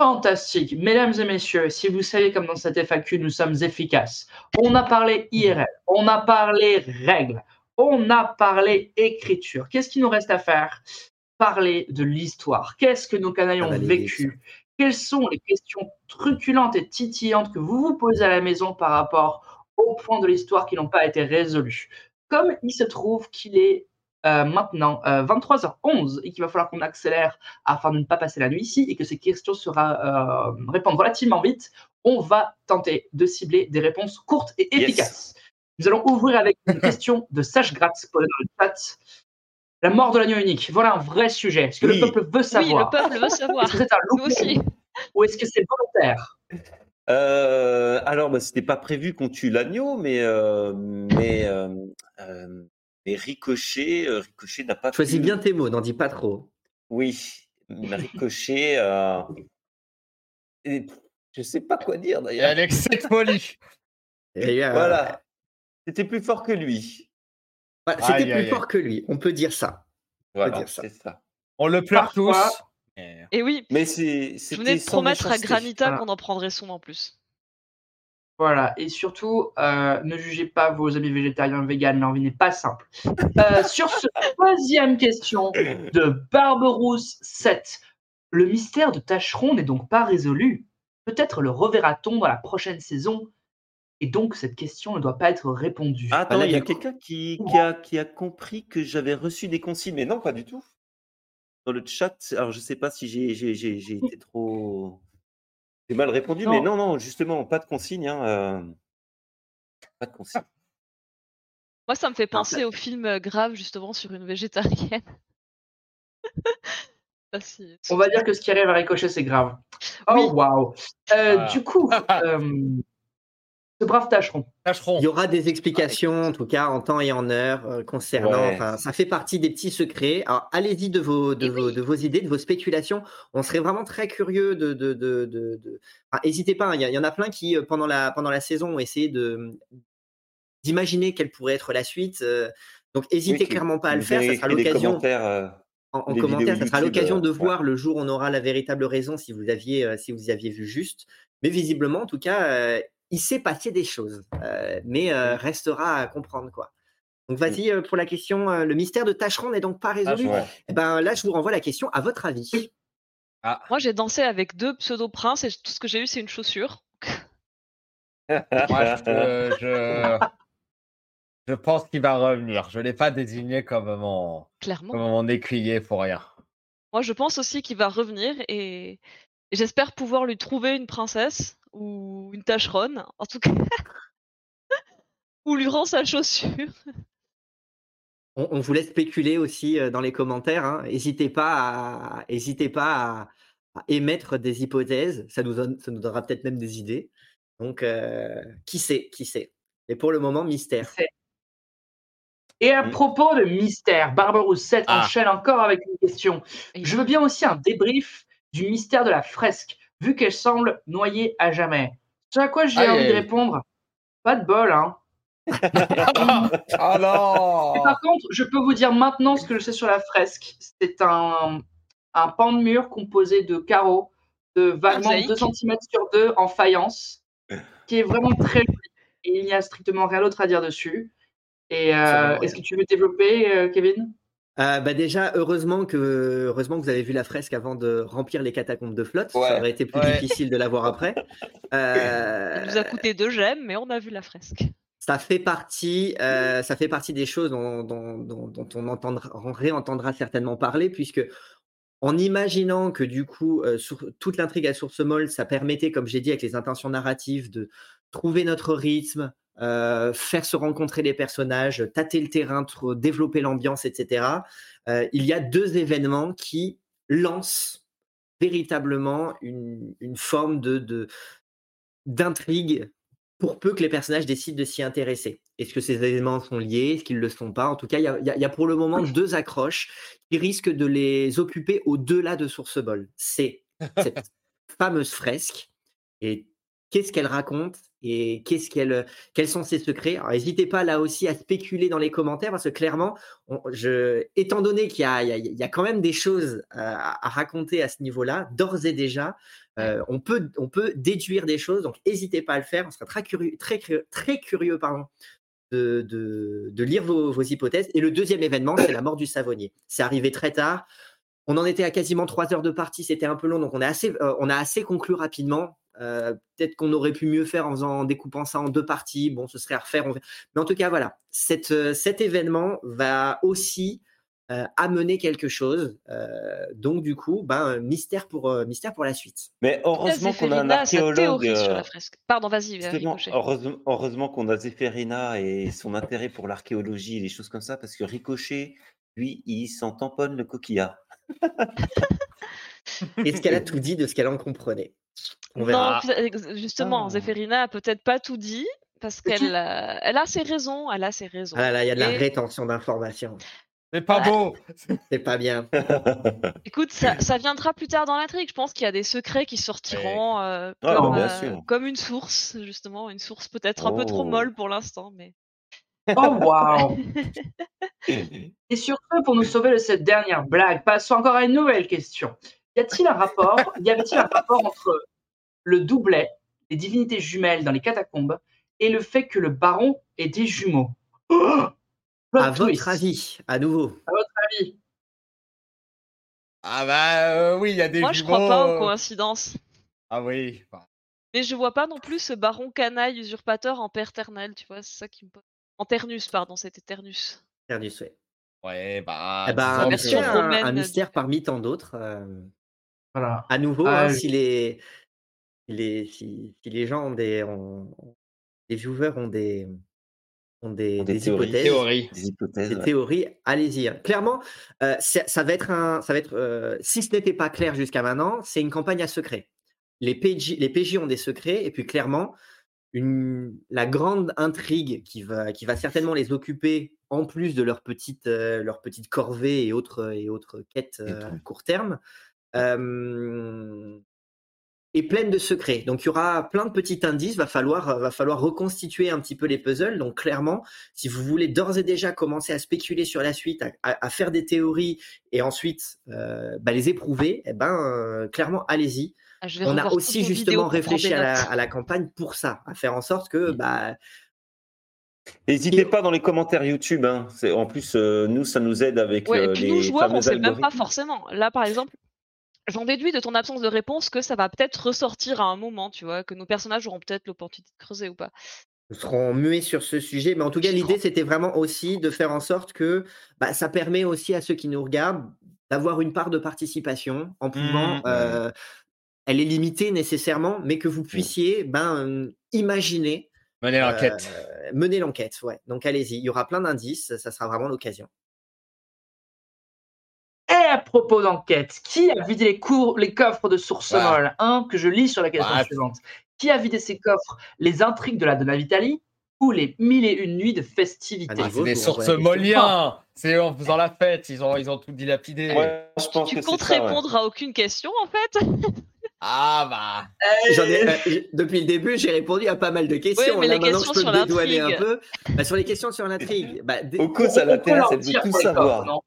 Fantastique. Mesdames et messieurs, si vous savez comme dans cette FAQ, nous sommes efficaces. On a parlé IRL, on a parlé règles, on a parlé écriture. Qu'est-ce qu'il nous reste à faire? Parler de l'histoire. Qu'est-ce que nos canailles ont vécu? Quelles sont les questions truculentes et titillantes que vous vous posez à la maison par rapport aux points de l'histoire qui n'ont pas été résolus Comme il se trouve qu'il est euh, maintenant 23h11 euh, et qu'il va falloir qu'on accélère afin de ne pas passer la nuit ici et que ces questions sera euh, répondre relativement vite, on va tenter de cibler des réponses courtes et efficaces. Nous allons ouvrir avec une question de Sage Gratz dans le chat. La mort de l'agneau unique. Voilà un vrai sujet. Est-ce que le peuple veut savoir Oui, le peuple veut savoir. Est-ce que c'est un loup aussi. Ou est-ce que c'est volontaire euh, alors, bah, c'était pas prévu qu'on tue l'agneau, mais mais mais Ricochet, euh, Ricochet n'a pas. Choisis bien tes mots, n'en dis pas trop. Oui, Ricochet. Euh... Et... Je sais pas quoi dire d'ailleurs. Alex, c'est poli. Voilà. C'était plus fort que lui. C'était plus fort que lui, on peut dire ça. Voilà, c'est ça. On le pleure tous. Et oui. Mais c'est. Je venais de promettre à Granita qu'on en prendrait son en plus. Voilà, et surtout, euh, ne jugez pas vos amis végétariens, vegan, leur vie n'est pas simple. Euh, sur ce troisième question de Barberousse 7, le mystère de Tacheron n'est donc pas résolu. Peut-être le reverra-t-on dans la prochaine saison et donc, cette question ne doit pas être répondue. Attends, il y a quelqu'un qui, qui, a, qui a compris que j'avais reçu des consignes, mais non, pas du tout. Dans le chat, alors je ne sais pas si j'ai été trop mal répondu, mais non, non, justement, pas de consigne. Hein, euh, pas de consigne. Moi, ça me fait penser au film euh, grave, justement, sur une végétarienne. On va dire que ce qui arrive à Ricochet, c'est grave. Oh, waouh! Euh, ah. Du coup, Ce brave tâcheron. Il y aura des explications, en tout cas en temps et en heure, euh, concernant. Enfin, ça fait partie des petits secrets. Alors, allez-y de vos, de, vos, de vos idées, de vos spéculations. On serait vraiment très curieux de. de, de, N'hésitez pas, hein, il y, en a plein qui, euh, pendant la, pendant la saison, ont essayé de d'imaginer quelle pourrait être la suite. Euh. donc, n'hésitez clairement pas à le faire. Ça sera l'occasion. En, en commentaire, ça sera l'occasion de voir le jour où on aura la véritable raison si vous aviez, si vous aviez vu juste. Mais visiblement, en tout cas, il s'est passé des choses, euh, mais euh, restera à comprendre quoi. Donc mmh. vas-y euh, pour la question. le mystère de Tacheron n'est donc pas résolu. Eh ben là, je vous renvoie la question. À votre avis ah. Moi, j'ai dansé avec deux pseudo-princes et tout ce que j'ai eu, c'est une chaussure. Moi, je, je, pense qu'il va revenir. Je ne l'ai pas désigné comme mon, Clairement. comme mon écuyer pour rien. Moi, je pense aussi qu'il va revenir et j'espère pouvoir lui trouver une princesse ou une tâcheronne, en tout cas. ou lui rend sa chaussure. On, vous laisse spéculer aussi euh, dans les commentaires. Hein. N'hésitez pas, à, pas à, émettre des hypothèses. Ça nous, ça nous donnera peut-être même des idées. Donc, euh, qui sait, qui sait. Et pour le moment, mystère. Et à mmh. propos de mystère, Barbarousse 7 ah. enchaîne encore avec une question. Je veux bien aussi un débrief du mystère de la fresque vu qu'elle semble noyée à jamais. C'est à quoi j'ai envie de répondre Pas de bol, hein. Alors. Et par contre, je peux vous dire maintenant ce que je sais sur la fresque. C'est un, un pan de mur composé de carreaux de vaguement 2 cm sur 2 en faïence, qui est vraiment très joli. Et il n'y a strictement rien d'autre à dire dessus. Et euh, est-ce que tu veux développer, euh, Kevin? Euh, bah déjà, heureusement que, heureusement que vous avez vu la fresque avant de remplir les catacombes de flotte. Ça aurait été plus difficile de la voir après. Euh, Ça nous a coûté deux gemmes, mais on a vu la fresque. Ça fait partie, euh, ça fait partie des choses dont, on entendra, réentendra certainement parler, puisque en imaginant que du coup, sur, toute l'intrigue à source molle, ça permettait, comme j'ai dit, avec les intentions narratives, de trouver notre rythme, euh, faire se rencontrer les personnages, tâter le terrain, développer l'ambiance, etc. Euh, il y a deux événements qui lancent véritablement une, forme de d'intrigue pour peu que les personnages décident de s'y intéresser. Est-ce que ces événements sont liés? Est-ce qu'ils ne le sont pas? En tout cas, il y, a, pour le moment deux accroches qui risquent de les occuper au-delà de Source Ball. C'est cette fameuse fresque et qu'est-ce qu'elle raconte? Et qu'est-ce qu'elle, quels sont ses secrets? n'hésitez pas là aussi à spéculer dans les commentaires parce que clairement, je, étant donné qu'il y a, il y a, quand même des choses à, raconter à ce niveau-là, d'ores et déjà, euh, on, peut, on peut déduire des choses. Donc n'hésitez pas à le faire. On sera très curieux, très, très curieux pardon, de, de, lire vos, vos, hypothèses. Et le deuxième événement, c'est la mort du savonnier. C'est arrivé très tard. On en était à quasiment trois heures de partie, c'était un peu long, donc on, assez, euh, on a assez conclu rapidement. Euh, peut-être qu'on aurait pu mieux faire en, faisant, découpant ça en deux parties. Bon, ce serait à refaire. Mais en tout cas, voilà, euh, cet événement va aussi amener quelque chose. donc, du coup, ben, mystère, pour, mystère pour la suite. Mais heureusement qu'on a un archéologue. Sur la fresque. Pardon, vas-y. heureusement, heureusement qu'on a Zéphérina et son intérêt pour l'archéologie et les choses comme ça, parce que Ricochet, lui, il s'en tamponne le coquillard. Est-ce qu'elle a tout dit de ce qu'elle en comprenait? On verra. Non, justement, ah. Zéphérina a peut-être pas tout dit parce qu'elle a, elle a ses raisons. Elle a ses raisons. Ah là, il y a de la rétention d'informations. C'est pas beau. C'est pas bien. Écoute, ça, ça, viendra plus tard dans l'intrigue. Je pense qu'il y a des secrets qui sortiront euh, ah, comme, euh, comme, une source, justement, une source peut-être un peu trop oh. molle pour l'instant, mais. Oh waouh Et sur ce, pour nous sauver de cette dernière blague, passons encore à une nouvelle question. Y a-t-il un rapport Y avait-il un rapport entre le doublet, les divinités jumelles dans les catacombes, et le fait que le baron ait des jumeaux? À votre avis, à nouveau. À votre avis Ah bah euh, oui, il y a des Moi, jumeaux. Moi, je crois pas aux coïncidences. Ah oui. Mais je vois pas non plus ce baron canaille usurpateur en père ternel, tu vois, c'est ça qui me pose. En Ternus, pardon, c'était Ternus. Ternus, oui. Ouais, bah. Eh ben, un, mystère parmi tant d'autres. Euh, voilà. À nouveau, ah, hein, si, les, les, si, les gens ont des. les viewers ont des. Ont des, des, hypothèses, théories. des, hypothèses, des théories, allez-y. Hein. Clairement, euh, ça, va être un, ça va être, euh, si ce n'était pas clair jusqu'à maintenant, c'est une campagne à secret. Les PJ, les PJ ont des secrets, et puis clairement, une, la grande intrigue qui va, qui va certainement les occuper en plus de leurs petites, euh, leur petite corvées et autres, et autres quêtes euh, à court terme, est pleine de secrets. Donc il y aura plein de petits indices, va falloir, va falloir reconstituer un petit peu les puzzles. Donc clairement, si vous voulez d'ores et déjà commencer à spéculer sur la suite, à, faire des théories et ensuite euh, bah, les éprouver, eh ben, clairement, allez-y. Ah, on a aussi justement réfléchi à la, campagne pour ça, à faire en sorte que. Bah, N'hésitez pas dans les commentaires YouTube. Hein. En plus, euh, nous, ça nous aide avec ouais, et euh, puis les nous, joueurs, on ne sait même pas forcément. Là, par exemple, j'en déduis de ton absence de réponse que ça va peut-être ressortir à un moment, tu vois, que nos personnages auront peut-être l'opportunité de creuser ou pas. Nous serons muets sur ce sujet, mais en tout cas, l'idée, c'était vraiment aussi de faire en sorte que bah, ça permet aussi à ceux qui nous regardent d'avoir une part de participation en pouvant mmh. euh, elle est limitée nécessairement, mais que vous mmh. puissiez ben, imaginer. Mener l'enquête. Euh, mener l'enquête, ouais. Donc allez-y, il y aura plein d'indices, ça sera vraiment l'occasion. À propos d'enquête, qui a vidé les, cours, les coffres de source molle Un que je lis sur la question suivante. Qui a vidé ces coffres Les intrigues de la Donna Vitali ou les mille et une nuits de festivités? ah, C'est des sources molliens C'est en faisant la fête, ils ont, ils ont tout dilapidé. je pense tu comptes répondre à aucune question en fait? Ah bah. Euh, depuis le début, j'ai répondu à pas mal de questions. mais les questions sur l'intrigue. un peu. Bah, sur les questions sur l'intrigue. Bah, Au coup, ça l'intéresse, elle veut tout savoir.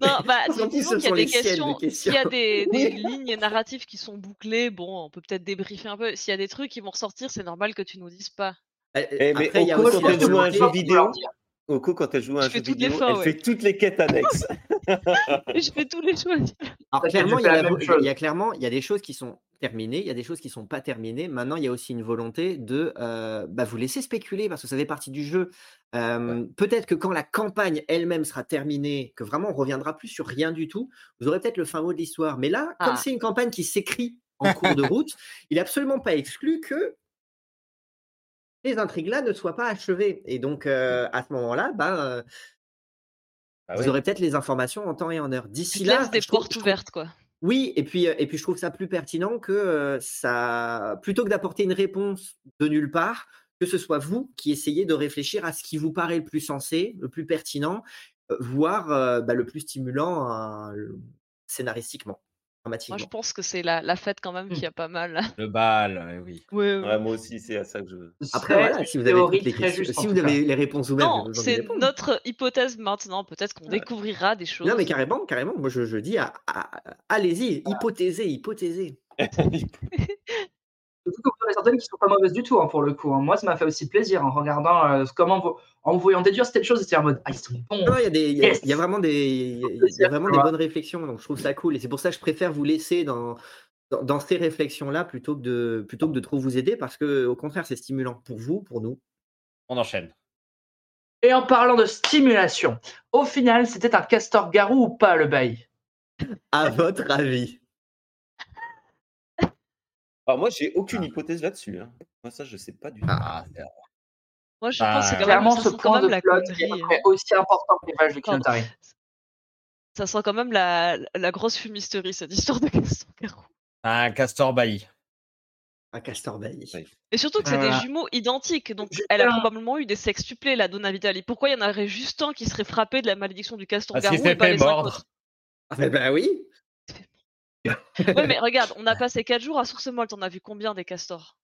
Non, bah, disons qu'il y a des questions. S'il y a des, des lignes narratives qui sont bouclées, bon, on peut peut-être débriefer un peu. S'il y a des trucs qui vont ressortir, c'est normal que tu nous dises pas. Eh, eh, mais Après, il y a aussi un jeu vidéo. Oko, quand elle joue à un jeu vidéo, elle fait toutes les quêtes annexes. je fais tous les choix. Alors, clairement, il y, a, il y, a clairement, il y a des choses qui sont terminées, il y a des choses qui ne sont pas terminées. Maintenant, il y a aussi une volonté de euh, bah, vous laisser spéculer parce que ça fait partie du jeu. Euh, peut-être que quand la campagne elle-même sera terminée, que vraiment on reviendra plus sur rien du tout, vous aurez peut-être le fin mot de l'histoire. Mais là, comme ah. c'est une campagne qui s'écrit en cours de route, il n'est absolument pas exclu que les intrigues-là ne soient pas achevées. Et donc, euh, à ce moment-là, ben, bah vous aurez peut-être les informations en temps et en heure. D'ici là, des portes ouvertes, quoi. Oui, et puis, et puis je trouve ça plus pertinent que ça, plutôt que d'apporter une réponse de nulle part, que ce soit vous qui essayez de réfléchir à ce qui vous paraît le plus sensé, le plus pertinent, voire bah, le plus stimulant scénaristiquement. Moi, je pense que c'est la, la fête quand même Mmh. qui a pas mal. Le bal, oui. Ouais, ouais. Ouais, moi aussi, c'est à ça que je. Ce Après, voilà, si vous avez les questions, si vous avez réponses ouvertes, Non, c'est notre hypothèse maintenant. Peut-être qu'on Ouais. découvrira des choses. Non, mais carrément, carrément. Moi, je, je dis, ah, allez-y, hypothésez, hypothésez. Surtout que vous en avez certaines qui sont pas mauvaises du tout, hein, pour le coup. hein. Moi, ça m'a fait aussi plaisir en regardant euh, comment vous, en vous voyant déduire certaines choses, c'était en mode ah ils sont bons. Non, il y a des, il y a- Yes. il y a vraiment des, il y a- il y a Plaisir, vraiment tu des vois. bonnes réflexions. Donc, je trouve ça cool. Et c'est pour ça que je préfère vous laisser dans, dans, dans ces réflexions-là plutôt que de, plutôt que de trop vous aider parce que, au contraire, c'est stimulant pour vous, pour nous. On enchaîne. Et en parlant de stimulation, au final, c'était un castor-garou ou pas le bail? À votre avis. Alors, moi, j'ai aucune hypothèse là-dessus. hein. Moi, ça, je sais pas du tout. Ah, Moi, je Ah, pense que même, Clairement, ce point de la connerie. est hein. aussi important que l'image de. Kinotari. Ça sent quand même la, la grosse fumisterie, cette histoire de Gaston Garou. un castor bailli. Un castor. Ouais. Et surtout que c'est des jumeaux identiques, donc elle a probablement eu des sextuplés, la Donna Vitali. Pourquoi il y en aurait juste un qui serait frappé de la malédiction du castor Parce garou qu'il et s'est pas fait les mordre. autres Ah, ben, ben oui. Ouais, mais regarde, on a passé 4 jours à Source Molle, t'en as vu combien des castors?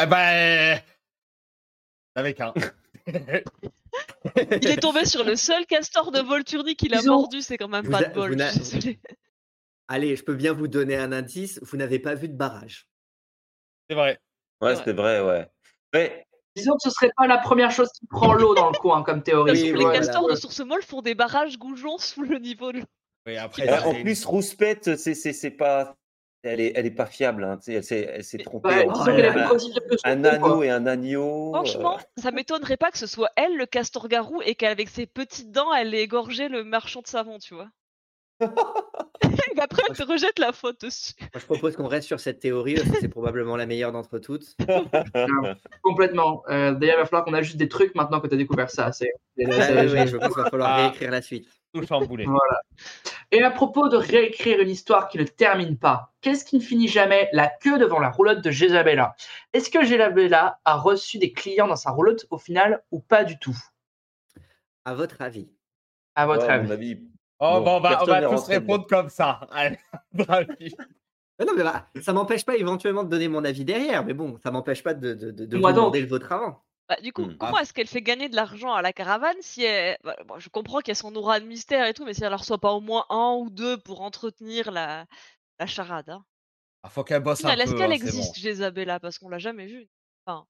Eh ben. Avec un. Il est tombé sur le seul castor de Volturni qu'il a Ils ont- mordu, c'est quand même Vous pas a- de bol. je suis. Allez, je peux bien vous donner un indice. Vous n'avez pas vu de barrage. C'est vrai. Ouais, c'était vrai, ouais. Ouais, Disons que ce serait pas la première chose qui prend l'eau dans le coin comme théorie. Parce Oui, les voilà. castors de Source Molle font des barrages goujons sous le niveau de l'eau. Après, en plus, Rouspette, c'est, c'est, c'est pas. Elle est, elle est pas fiable. hein, Elle s'est, elle s'est Mais- trompée un anneau et un agneau. Franchement, euh, ça m'étonnerait pas que ce soit elle, le castor garou, et qu'avec ses petites dents, elle ait égorgé le marchand de savon, tu vois. et après, elle te rejette la faute dessus. Moi, je propose qu'on reste sur cette théorie parce que c'est probablement la meilleure d'entre toutes. Complètement. Euh, D'ailleurs, il va falloir qu'on ajuste des trucs maintenant que tu as découvert ça. Ouais, ouais, je pense qu'il va falloir Ah. réécrire la suite. Tout chamboulé. Voilà. Et à propos de réécrire une histoire qui ne termine pas, qu'est-ce qui ne finit jamais la queue devant la roulotte de Jezabella Est-ce que Jezabella a reçu des clients dans sa roulotte au final ou pas du tout? À votre avis À votre ouais, avis. Oh, Bon, bon, on va, on tous répondre comme ça. Allez, non, mais bah, ça m'empêche pas éventuellement de donner mon avis derrière, mais bon, ça m'empêche pas de, de, de, de vous donc. demander le vôtre avant. Bah, du coup, Hmm. Mm. comment est-ce qu'elle fait gagner de l'argent à la caravane si elle... bah, bon, je comprends qu'il y a son aura de mystère et tout, mais si elle en reçoit pas au moins un ou deux pour entretenir la, la charade. Hein. Il Ah, faut qu'elle bosse un Est-ce peu. qu'elle hein, existe, bon. Jezabella Parce qu'on l'a jamais vue. Enfin,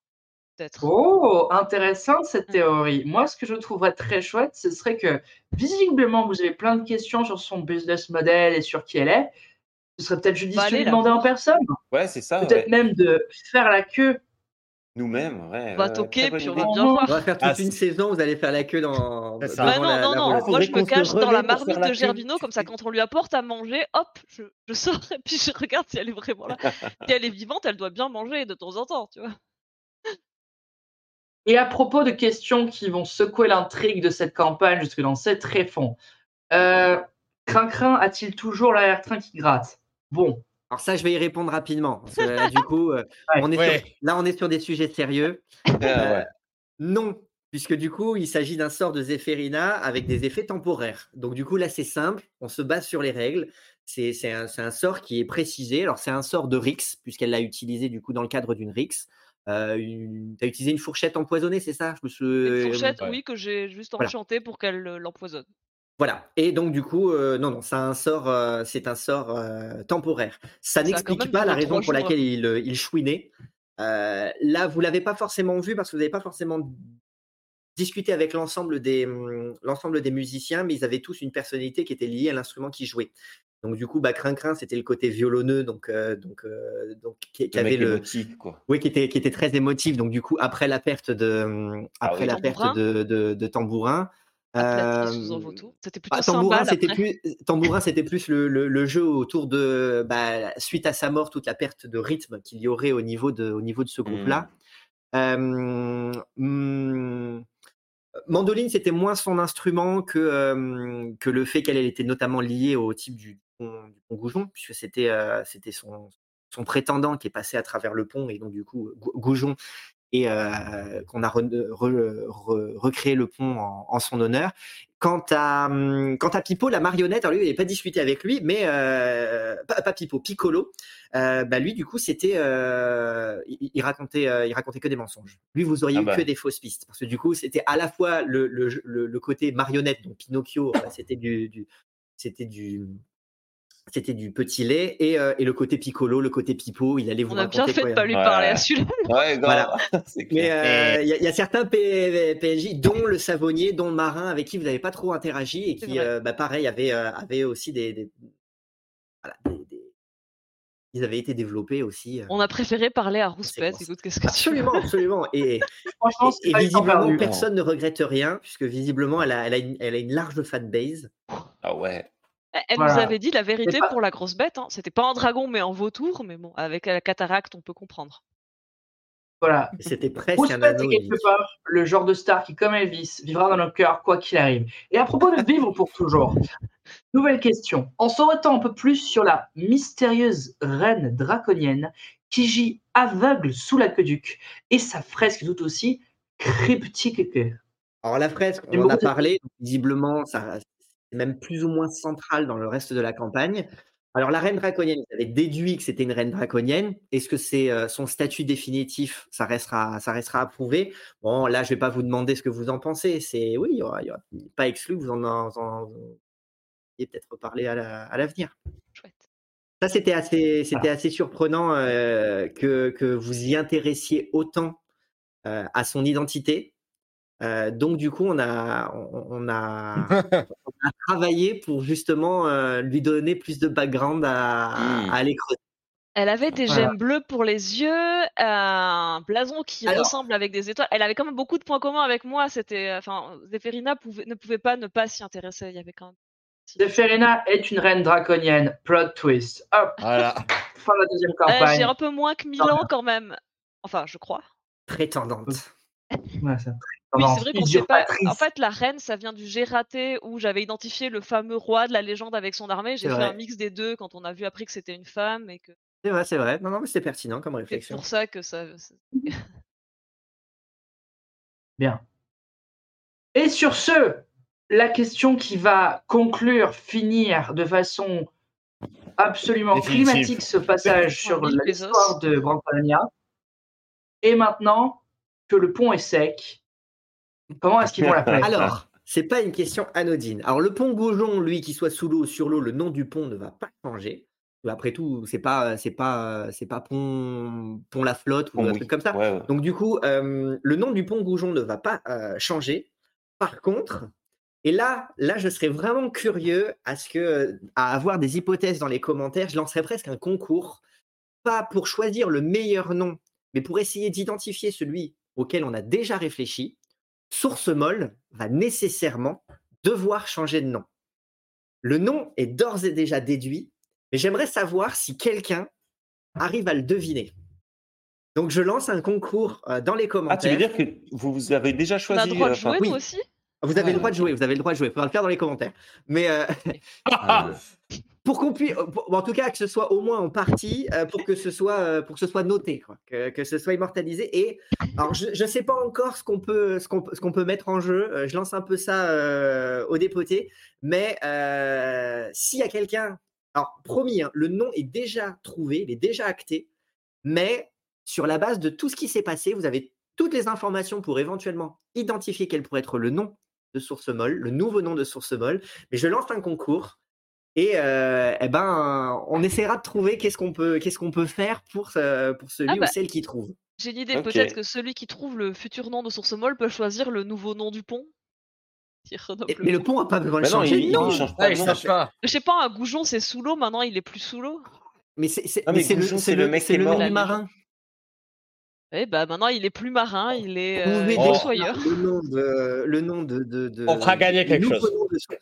peut-être. Oh, intéressante cette Mm. théorie. Moi, ce que je trouverais très chouette, ce serait que visiblement, vous avez plein de questions sur son business model et sur qui elle est. Ce serait peut-être judicieux aller de demander en personne. Ouais, c'est ça. Peut-être ouais. même de faire la queue. Nous-mêmes, ouais. On va toquer, puis on va bien voir. On va faire toute Ah, une saison, vous allez faire la queue dans. C'est ça. Bah non, la- non, la non, moi je me cache dans la marmite de. Gervino, comme ça quand on lui apporte à manger, hop, je, je sors et puis je regarde si elle est vraiment là. si elle est vivante, elle doit bien manger de temps en temps, tu vois. Et à propos de questions qui vont secouer l'intrigue de cette campagne jusque dans ses tréfonds, euh, Crin-Crin a-t-il toujours l'arrière-train qui gratte? Bon, Alors ça, je vais y répondre rapidement. Parce que là, du coup, euh, Ouais, on est ouais. sur- là, on est sur des sujets sérieux. Ah, Euh, ouais. Non, puisque du coup, il s'agit d'un sort de Zéphérina avec des effets temporaires. Donc du coup, là, c'est simple, on se base sur les règles. C'est c'est un, c'est un sort qui est précisé. Alors, c'est un sort de Rix, puisqu'elle l'a utilisé du coup dans le cadre d'une Rix. Euh, une... Tu as utilisé une fourchette empoisonnée, c'est ça? Je me suis... Une fourchette, ouais. oui, que j'ai juste Voilà. enchantée pour qu'elle euh, l'empoisonne. Voilà. Et donc du coup, euh, non, non, c'est un sort, euh, c'est un sort euh, temporaire. Ça Ça a n'explique pas la raison pour jours. laquelle il, euh, il chouinait. Euh, là, vous l'avez pas forcément vu parce que vous n'avez pas forcément discuté avec l'ensemble des, hum, l'ensemble des musiciens, mais ils avaient tous une personnalité qui était liée à l'instrument qu'ils jouaient. Donc du coup, bah, Crin Crin, c'était le côté violonneux, donc euh, donc euh, donc qui, qui Le avait le, émotif, quoi. oui, qui était, qui était très émotif. Donc, du coup, après la perte de, hum, Ah après oui. la Tambourin. perte de, de, de tambourin, Atlas sous un euh, vautour. C'était plutôt ah, tambourin, c'était plus, tambourin, c'était plus le, le- le jeu autour de, bah, suite à sa mort, toute la perte de rythme qu'il y aurait au niveau de, au niveau de ce groupe-là. Euh, hum, Mandoline, c'était moins son instrument que, euh, que le fait qu'elle elle était notamment liée au type du pont, Goujon, puisque c'était euh, c'était son, son prétendant qui est passé à travers le pont, et donc du coup, Gou- Goujon, et euh, qu'on a re- re- re- recréé le pont en, en son honneur. Quant à, hum, quant à Pipo, la marionnette, alors lui, il n'avait pas discuté avec lui, mais euh, pas, pas, Pipo, Piccolo, euh, bah lui, du coup, c'était, euh, il, il, racontait, il racontait que des mensonges. Lui, vous auriez ah eu bah. que des fausses pistes, parce que du coup, c'était à la fois le, le, le, le côté marionnette, donc Pinocchio, c'était du, du c'était du, c'était du petit lait et, euh, et, le côté piccolo, le côté pipo, il allait vous On raconter. On a bien fait quoi, de pas lui parler à celui-là. Ouais, voilà. Mais euh, il y, y, a certains PNJ, dont le savonnier, dont le marin, avec qui vous n'avez pas trop interagi et qui, euh, bah, pareil, avaient, avait aussi des, des, voilà, des, des, ils avaient été développés aussi. On a préféré parler à Rouspette. Écoute, qu'est-ce que absolument, absolument. Et, et, et visiblement, personne ne regrette rien, puisque visiblement, elle a, elle a, une, elle a une large fanbase. Ah ouais. Elle voilà. nous avait dit la vérité pas... pour la grosse bête. Hein. C'était pas un dragon, mais un vautour. Mais bon, avec la cataracte, on peut comprendre. Voilà. C'était presque un anneau. quelque part le genre de star qui, comme Elvis, vivra dans nos cœurs quoi qu'il arrive. Et à propos de vivre pour toujours, nouvelle question. En saurait-on un peu plus sur la mystérieuse reine draconienne qui gît aveugle sous l'aqueduc et sa fresque tout aussi cryptique que. Alors la fresque, on en a parlé. Visiblement, ça, même plus ou moins central dans le reste de la campagne. Alors, la reine draconienne, vous avez déduit que c'était une reine draconienne. Est-ce que c'est euh, son statut définitif Ça restera, ça restera à prouver. Bon, là, je vais pas vous demander ce que vous en pensez. C'est oui, il y aura, pas exclu que vous en, en, en peut-être reparler à l'avenir. La, Chouette. Ça, c'était assez, c'était assez surprenant euh, que, que vous y intéressiez autant euh, à son identité. Euh, donc du coup, on a, on, on, a, on a, travaillé pour justement euh, lui donner plus de background à, Hmm. à creuser. Elle avait des Voilà. gemmes bleues pour les yeux, un blason qui Alors- ressemble avec des étoiles. Elle avait quand même beaucoup de points communs avec moi. C'était, enfin, pouvait, ne pouvait pas ne pas s'y intéresser. Il y avait quand même. Zéphérina est une reine draconienne. Plot twist. Hop, Voilà. fin de la deuxième Euh, campagne. J'ai un peu moins que 1000 ans quand même. Enfin, je crois. Prétendante. Ouais, c'est- Oui, c'est vrai qu'on sait pas. En fait, la reine, ça vient du J'ai raté où j'avais identifié le fameux roi de la légende avec son armée. J'ai C'est fait vrai. un mix des deux quand on a vu après que c'était une femme et que C'est vrai, c'est vrai. Non, non, mais c'est pertinent comme c'est réflexion. pour ça que ça. c'est- Bien. Et sur ce, la question qui va conclure, finir de façon absolument Définitive. climatique ce passage sur l'histoire de Grand Colonia. Et maintenant que le pont est sec, comment est-ce qu'ils vont l'appeler Alors, c'est pas une question anodine. Alors, le pont Goujon, lui, qu'il soit sous l'eau ou sur l'eau, le nom du pont ne va pas changer. Après tout, c'est pas, c'est pas, c'est pas pont, pont la flotte ou un oui. truc comme ça. Ouais, ouais. Donc du coup, euh, le nom du pont Goujon ne va pas euh, changer. Par contre, et là, là, je serais vraiment curieux à ce que, à avoir des hypothèses dans les commentaires. Je lancerais presque un concours, pas pour choisir le meilleur nom, mais pour essayer d'identifier celui auquel on a déjà réfléchi. Source molle va nécessairement devoir changer de nom. Le nom est d'ores et déjà déduit, mais j'aimerais savoir si quelqu'un arrive à le deviner. Donc je lance un concours euh, dans les Ah, tu commentaires. veux dire que vous, vous avez déjà On a choisi le droit de euh, enfin, jouer, oui. nous aussi? Vous avez Ah, le droit de jouer, vous avez le droit de jouer. Il faudra le faire dans les commentaires. Mais euh, Ah, pour qu'on puisse, pour- en tout cas, que ce soit au moins en partie, euh, pour que ce soit, euh, pour que ce soit noté, quoi, que, que ce soit immortalisé. Et alors, je ne sais pas encore ce qu'on peut, ce qu'on, qu'on peut mettre en jeu. Euh, je lance un peu ça euh, au dépoté. Mais euh, s'il y a quelqu'un, alors promis, hein, le nom est déjà trouvé, il est déjà acté. Mais sur la base de tout ce qui s'est passé, vous avez toutes les informations pour éventuellement identifier quel pourrait être le nom de source molle, le nouveau nom de source molle. Mais je lance un concours. Et euh, eh ben, on essaiera de trouver qu'est-ce qu'on peut, qu'est-ce qu'on peut faire pour, pour celui Ah bah. ou celle qui trouve. J'ai l'idée, Ok. peut-être que celui qui trouve le futur nom de source molle peut choisir le nouveau nom du pont. Et- mais le pont. n'a pas besoin de Bah non, changer. il, nom. il change pas Ah, de il nom. change pas. Je sais pas, un goujon c'est sous l'eau, maintenant il est plus sous l'eau. Mais c'est, c'est, Ah, mais mais c'est le, c'est le le, mec c'est qui est le nom mort. du marin. Eh bah maintenant il est plus marin, il est euh, Oh. le nom de, le nom de, de, de- On fera gagner quelque chose.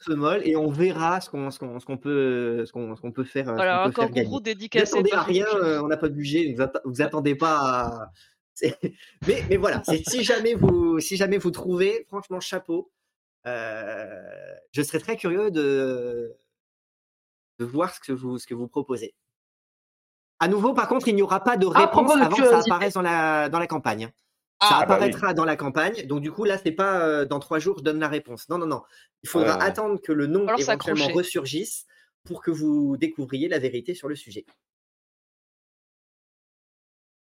de molle et on verra ce qu'on, ce qu'on, ce qu'on peut, ce qu'on, ce qu'on peut faire, Voilà, encore gros Vous dédicacé. attendez à rien, euh, on n'a pas de budget, vous, atta- vous attendez pas à... Mais, mais voilà, c'est- si, jamais vous, si jamais vous trouvez, franchement, chapeau. Euh, je serais très curieux de, de voir ce que, vous, ce que vous proposez. À nouveau, par contre, il n'y aura pas de réponse avant que ça apparaisse dans la, dans la campagne. ça Ah, bah apparaîtra dans la campagne. Donc du coup, là, c'est pas euh, dans trois jours, je donne la réponse. Non, non, non. Il faudra attendre que le nom Alors éventuellement ressurgisse pour que vous découvriez la vérité sur le sujet.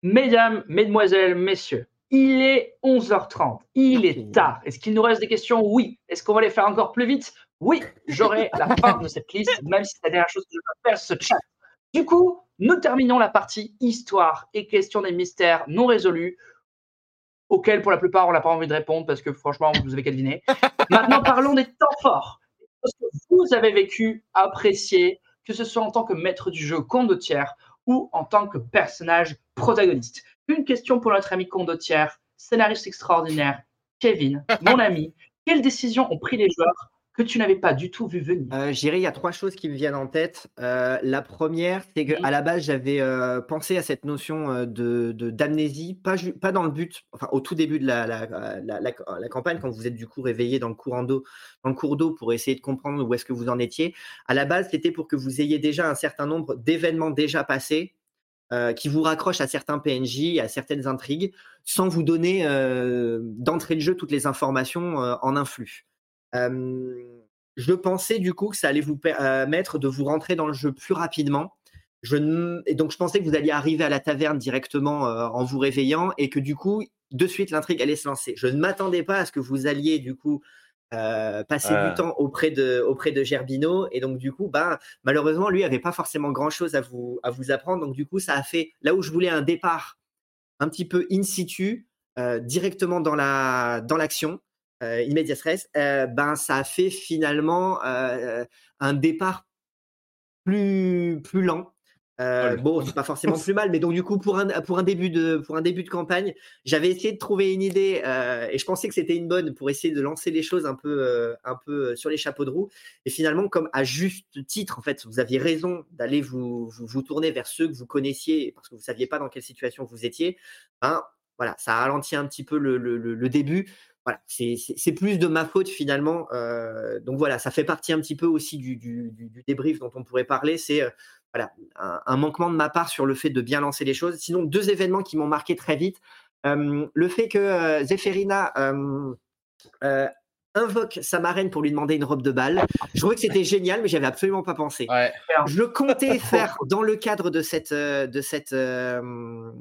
Mesdames, mesdemoiselles, messieurs, il est 11h30. Il est tard. Est-ce qu'il nous reste des questions? Oui. Est-ce qu'on va les faire encore plus vite? Oui. J'aurai à la fin de cette liste, même si c'est la dernière chose que je dois faire, ce chat. Du coup, nous terminons la partie histoire et questions des mystères non résolus, auxquels pour la plupart on n'a pas envie de répondre parce que franchement, vous avez qu'à deviner. Maintenant, parlons des temps forts. Parce que vous avez vécu, apprécié, que ce soit en tant que maître du jeu condottière ou en tant que personnage protagoniste? Une question pour notre ami condottière, scénariste extraordinaire, Kevin, mon ami. Quelles décisions ont pris les joueurs que tu n'avais pas du tout vu venir Euh, je dirais, il y a trois choses qui me viennent en tête. Euh, la première, c'est que Oui. à la base, j'avais euh, pensé à cette notion euh, de d'amnésie, pas, pas dans le but, enfin au tout début de la, la, la- campagne, quand vous êtes du coup réveillé dans le courant d'eau, dans le cours d'eau pour essayer de comprendre où est-ce que vous en étiez. À la base, c'était pour que vous ayez déjà un certain nombre d'événements déjà passés euh, qui vous raccrochent à certains PNJ, à certaines intrigues, sans vous donner euh, d'entrée de jeu toutes les informations euh, en un flux. Euh, je pensais du coup que ça allait vous permettre de vous rentrer dans le jeu plus rapidement. Je ne- Et donc je pensais que vous alliez arriver à la taverne directement euh, en vous réveillant et que du coup, de suite, l'intrigue allait se lancer. Je ne m'attendais pas à ce que vous alliez du coup euh, passer du temps auprès de, auprès de Gerbino. Et donc du coup, ben, malheureusement, lui avait pas forcément grand-chose à vous, à vous apprendre. Donc du coup, ça a fait, là où je voulais un départ un petit peu in situ, euh, directement dans la dans l'action, euh, immédiat stress, euh, ben ça a fait finalement euh, un départ plus plus lent. Euh, Lol. bon, c'est pas forcément plus mal, mais donc du coup pour un pour un début de pour un début de campagne, j'avais essayé de trouver une idée euh, et je pensais que c'était une bonne pour essayer de lancer les choses un peu euh, un peu sur les chapeaux de roue. Et finalement, comme à juste titre, en fait, vous aviez raison d'aller vous, vous vous tourner vers ceux que vous connaissiez parce que vous saviez pas dans quelle situation vous étiez. Ben voilà, ça a ralenti un petit peu le- le début. Voilà, c'est plus de ma faute finalement. Euh, donc voilà, ça fait partie un petit peu aussi du, du, du- du débrief dont on pourrait parler. C'est euh, voilà un, un manquement de ma part sur le fait de bien lancer les choses. Sinon, deux événements qui m'ont marqué très vite. Euh, le fait que euh, Zéphérina euh, euh, invoque sa marraine pour lui demander une robe de bal. Je trouvais que c'était génial, mais j'avais absolument pas pensé. Ouais. Je comptais faire dans le cadre de cette de cette euh,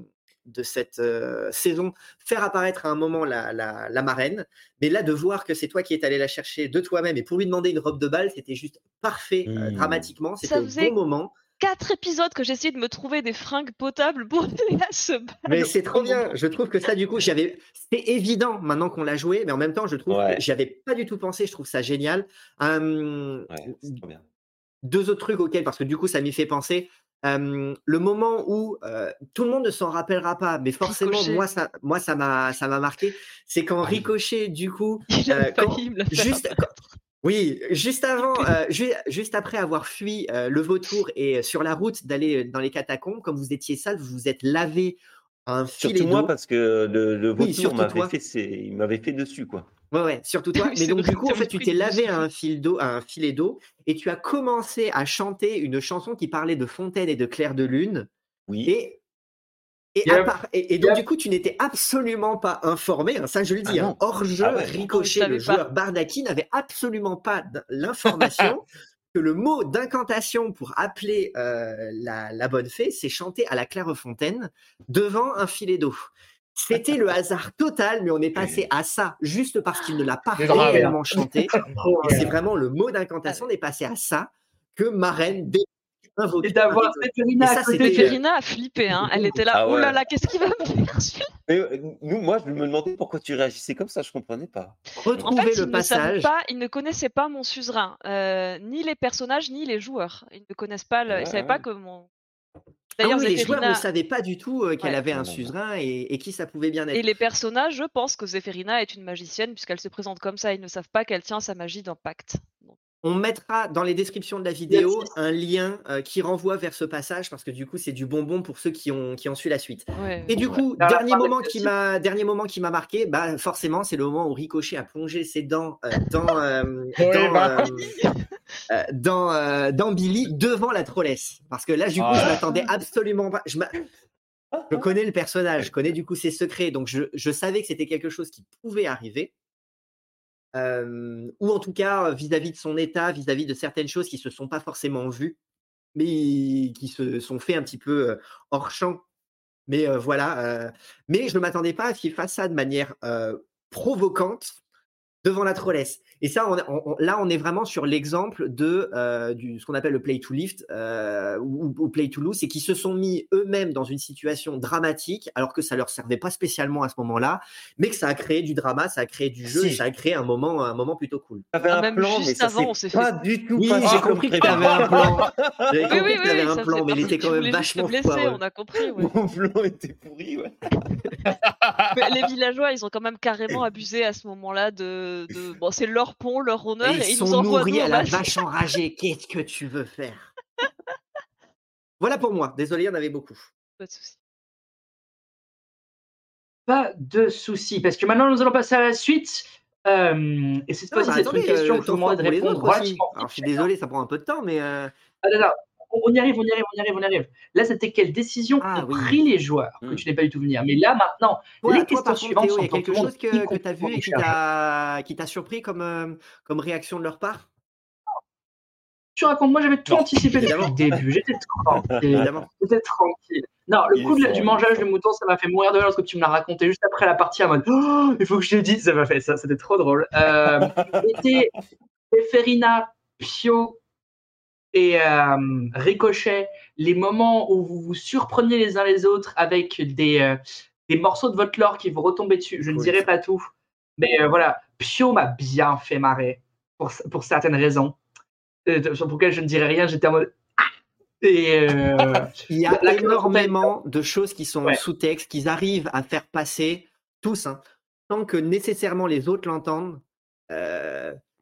de cette euh, saison faire apparaître à un moment la, la, la marraine, mais là de voir que c'est toi qui es allé la chercher de toi-même et pour lui demander une robe de bal, c'était juste parfait euh, Mmh. dramatiquement, Ça c'était au faisait bon moment. Quatre épisodes que j'essayais de me trouver des fringues potables pour aller à ce bal. Mais c'est trop bien. Je trouve que ça, du coup, j'avais. C'est évident maintenant qu'on l'a joué, mais en même temps, je trouve Ouais. que j'avais pas du tout pensé. Je trouve ça génial. Ouais, c'est trop bien. deux autres trucs auxquels, parce que du coup, ça m'y fait penser. Le moment où euh, tout le monde ne s'en rappellera pas, mais forcément, Ricochet. moi, ça, moi, ça m'a, ça m'a marqué. C'est quand Ricochet, du coup, euh, quand- juste, oui, juste avant, euh, ju- juste après avoir fui euh, le vautour et euh, sur la route d'aller dans les catacombes, comme vous étiez sale, vous vous êtes lavé un filet Surtout moi parce que le, vautour m'avait fait, il m'avait fait dessus quoi. Ouais, ouais, surtout toi. Mais donc, du coup, en fait, tu t'es lavé à un, fil d'eau, à un filet d'eau et tu as commencé à chanter une chanson qui parlait de fontaine et de clair de lune. Oui. Et, et, Yep. à part- et, et donc, Yep. du coup, tu n'étais absolument pas informé. hein, ça, je le dis. Ah hein, non. hors jeu, Ah ouais. Ricochet, le joueur Bardaki, n'avait absolument pas l'information que le mot d'incantation pour appeler euh, la, la bonne fée, c'est chanter à la Clairefontaine devant un filet d'eau. C'était le hasard total, mais on est passé à ça juste parce qu'il ne l'a pas réellement chanté. C'est vraiment le mot d'incantation, on est passé à ça que ma reine dé- invoquée Et d'avoir ça, à côté Zéphérina a flippé, hein. Elle était là, Ah oh là là, qu'est-ce qu'il va me faire Mais, euh, nous, moi, je me demandais pourquoi tu réagissais comme ça, je comprenais pas. En Retrouver fait, le ils ne, savaient passage. pas, ils ne connaissaient pas mon suzerain, euh, ni les personnages, ni les joueurs. Ils ne connaissent pas, le, ils Ouais, savaient ouais. pas que mon. Ah D'ailleurs, oui, les joueurs ne savaient pas du tout euh, qu'elle Ouais. avait un non. suzerain et, et qui ça pouvait bien être. et les personnages, je pense que Zéphérina est une magicienne puisqu'elle se présente comme ça. Ils ne savent pas qu'elle tient sa magie dans Pacte. Donc, On mettra dans les descriptions de la vidéo Merci. un lien euh, qui renvoie vers ce passage parce que du coup c'est du bonbon pour ceux qui ont, qui ont su la suite. ouais. Et du Ouais. coup, dernier moment qui m'a dernier moment qui m'a marqué, bah forcément c'est le moment où Ricochet a plongé ses dents euh, dans euh, Oui, dans, bah. euh, euh, dans, euh, dans Billy devant la trollesse. Parce que là, du coup, Ah. je m'attendais absolument pas. Je m'a- Je connais le personnage, je connais du coup ses secrets, donc je, je savais que c'était quelque chose qui pouvait arriver. Ou en tout cas vis-à-vis de son état, vis-à-vis de certaines choses qui se sont pas forcément vues, mais qui se sont fait un petit peu hors champ. Mais voilà, mais je ne m'attendais pas à ce qu'il fasse ça de manière provocante devant la trollesse. Et ça, on, là, on est vraiment sur l'exemple de euh, du, ce qu'on appelle le play to lift euh, ou, play to lose, et qui se sont mis eux-mêmes dans une situation dramatique, alors que ça leur servait pas spécialement à ce moment-là, mais que ça a créé du drama, ça a créé du jeu, et ça a créé un moment, un moment plutôt cool. T'avais un plan, mais ça avant, on pas fait... du tout. Oui, j'ai compris que tu avais un plan. J'ai compris oui, que tu avais un plan, mais il était quand même vachement blessé, on a compris. Ouais. Mon plan était pourri, ouais. les villageois, ils ont quand même carrément abusé à ce moment-là de, de... bon, c'est leur pont, leur honneur, et, ils, sont nourris à la vache enragée. Qu'est-ce que tu veux faire? Voilà pour moi. Désolé, il y en avait beaucoup. Pas de souci. Pas de souci, parce que maintenant nous allons passer à la suite. Euh, et cette fois-ci, c'est une question que je vous demande de répondre Alors, je suis désolé, ça prend un peu de temps, mais. Euh... Ah, non, non. On y arrive, on y arrive, on y arrive, on y arrive. Là, c'était quelle décision ah, ont pris les joueurs que hmm. tu n'es pas du tout venir. Mais là, maintenant, les questions suivantes sont y a quelque chose que, tu as vu et qui t'a surpris comme, euh, comme réaction de leur part? Tu racontes, moi j'avais tout anticipé depuis le début. J'étais tranquille. J'étais tranquille. Non, le coup du mangeage du mouton, ça m'a fait mourir de rire lorsque tu me l'as raconté juste après la partie en mode oh, il faut que je te dise, ça m'a fait ça, c'était trop drôle. Euh, c'était Ferina Pio et euh, Ricochet, les moments où vous vous surpreniez les uns les autres avec des, euh, des morceaux de votre lore qui vous retombaient dessus. Je ne dirai pas tout, mais euh, voilà, Pio m'a bien fait marrer pour, pour certaines raisons, pour lesquelles je ne dirai rien. J'étais en mode. Ah et Il y a énormément de choses qui sont sous-texte, qu'ils arrivent à faire passer tous, hein, sans que nécessairement les autres l'entendent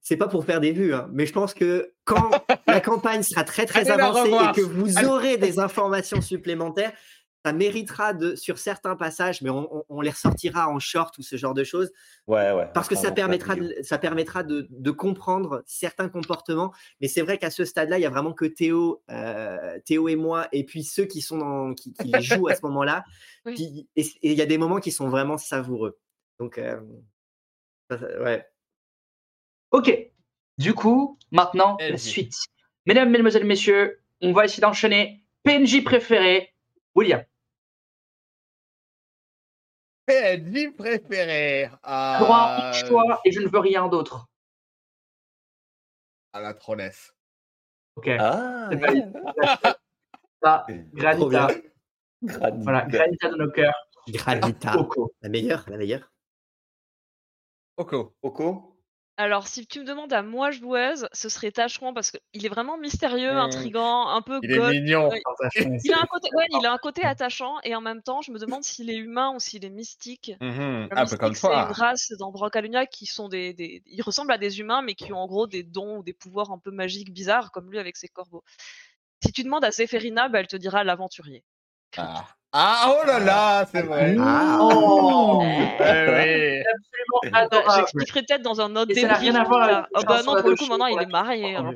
c'est pas pour faire des vues, hein, mais je pense que quand la campagne sera très très avancée et que vous aurez des informations supplémentaires, ça méritera de sur certains passages, mais on, les ressortira en short ou ce genre de choses. Ouais, ouais. Parce que ça permettra, de, ça permettra de, comprendre certains comportements. Mais c'est vrai qu'à ce stade-là, il y a vraiment que Théo, euh, Théo et moi, et puis ceux qui sont dans, qui, jouent à ce moment-là. Et il y a des moments qui sont vraiment savoureux. Donc, euh, ouais. Ok, du coup, maintenant, la suite. Mesdames, Mesdemoiselles, Messieurs, on va essayer d'enchaîner. PNJ préféré, William. PNJ préféré. Euh... Droit choix et je ne veux rien d'autre. À la tronesse. Ok. Ah, Ça, Granita. Granita. Voilà, Granita de nos cœurs. Granita. La meilleure, la meilleure. Oko. Oko alors, si tu me demandes à moi joueuse, ce serait Tacheron parce qu'il est vraiment mystérieux, mmh. intrigant, un peu Il est mignon. il, a un côté, ouais, il a un côté attachant et en même temps, je me demande s'il est humain ou s'il est mystique. Mmh un peu comme C'est une race dans Brancalionia qui sont des, des, Ils ressemblent à des humains, mais qui ont en gros des dons ou des pouvoirs un peu magiques bizarres, comme lui avec ses corbeaux. Si tu demandes à Zéphérina, bah, elle te dira l'aventurier. Ah. Ah, oh là là, c'est vrai. Ah, oh, oui. Absolument J'expliquerai peut-être dans un autre débat. Ça n'a rien à voir Oh bah non, pour le coup, maintenant, il est marié. Hein.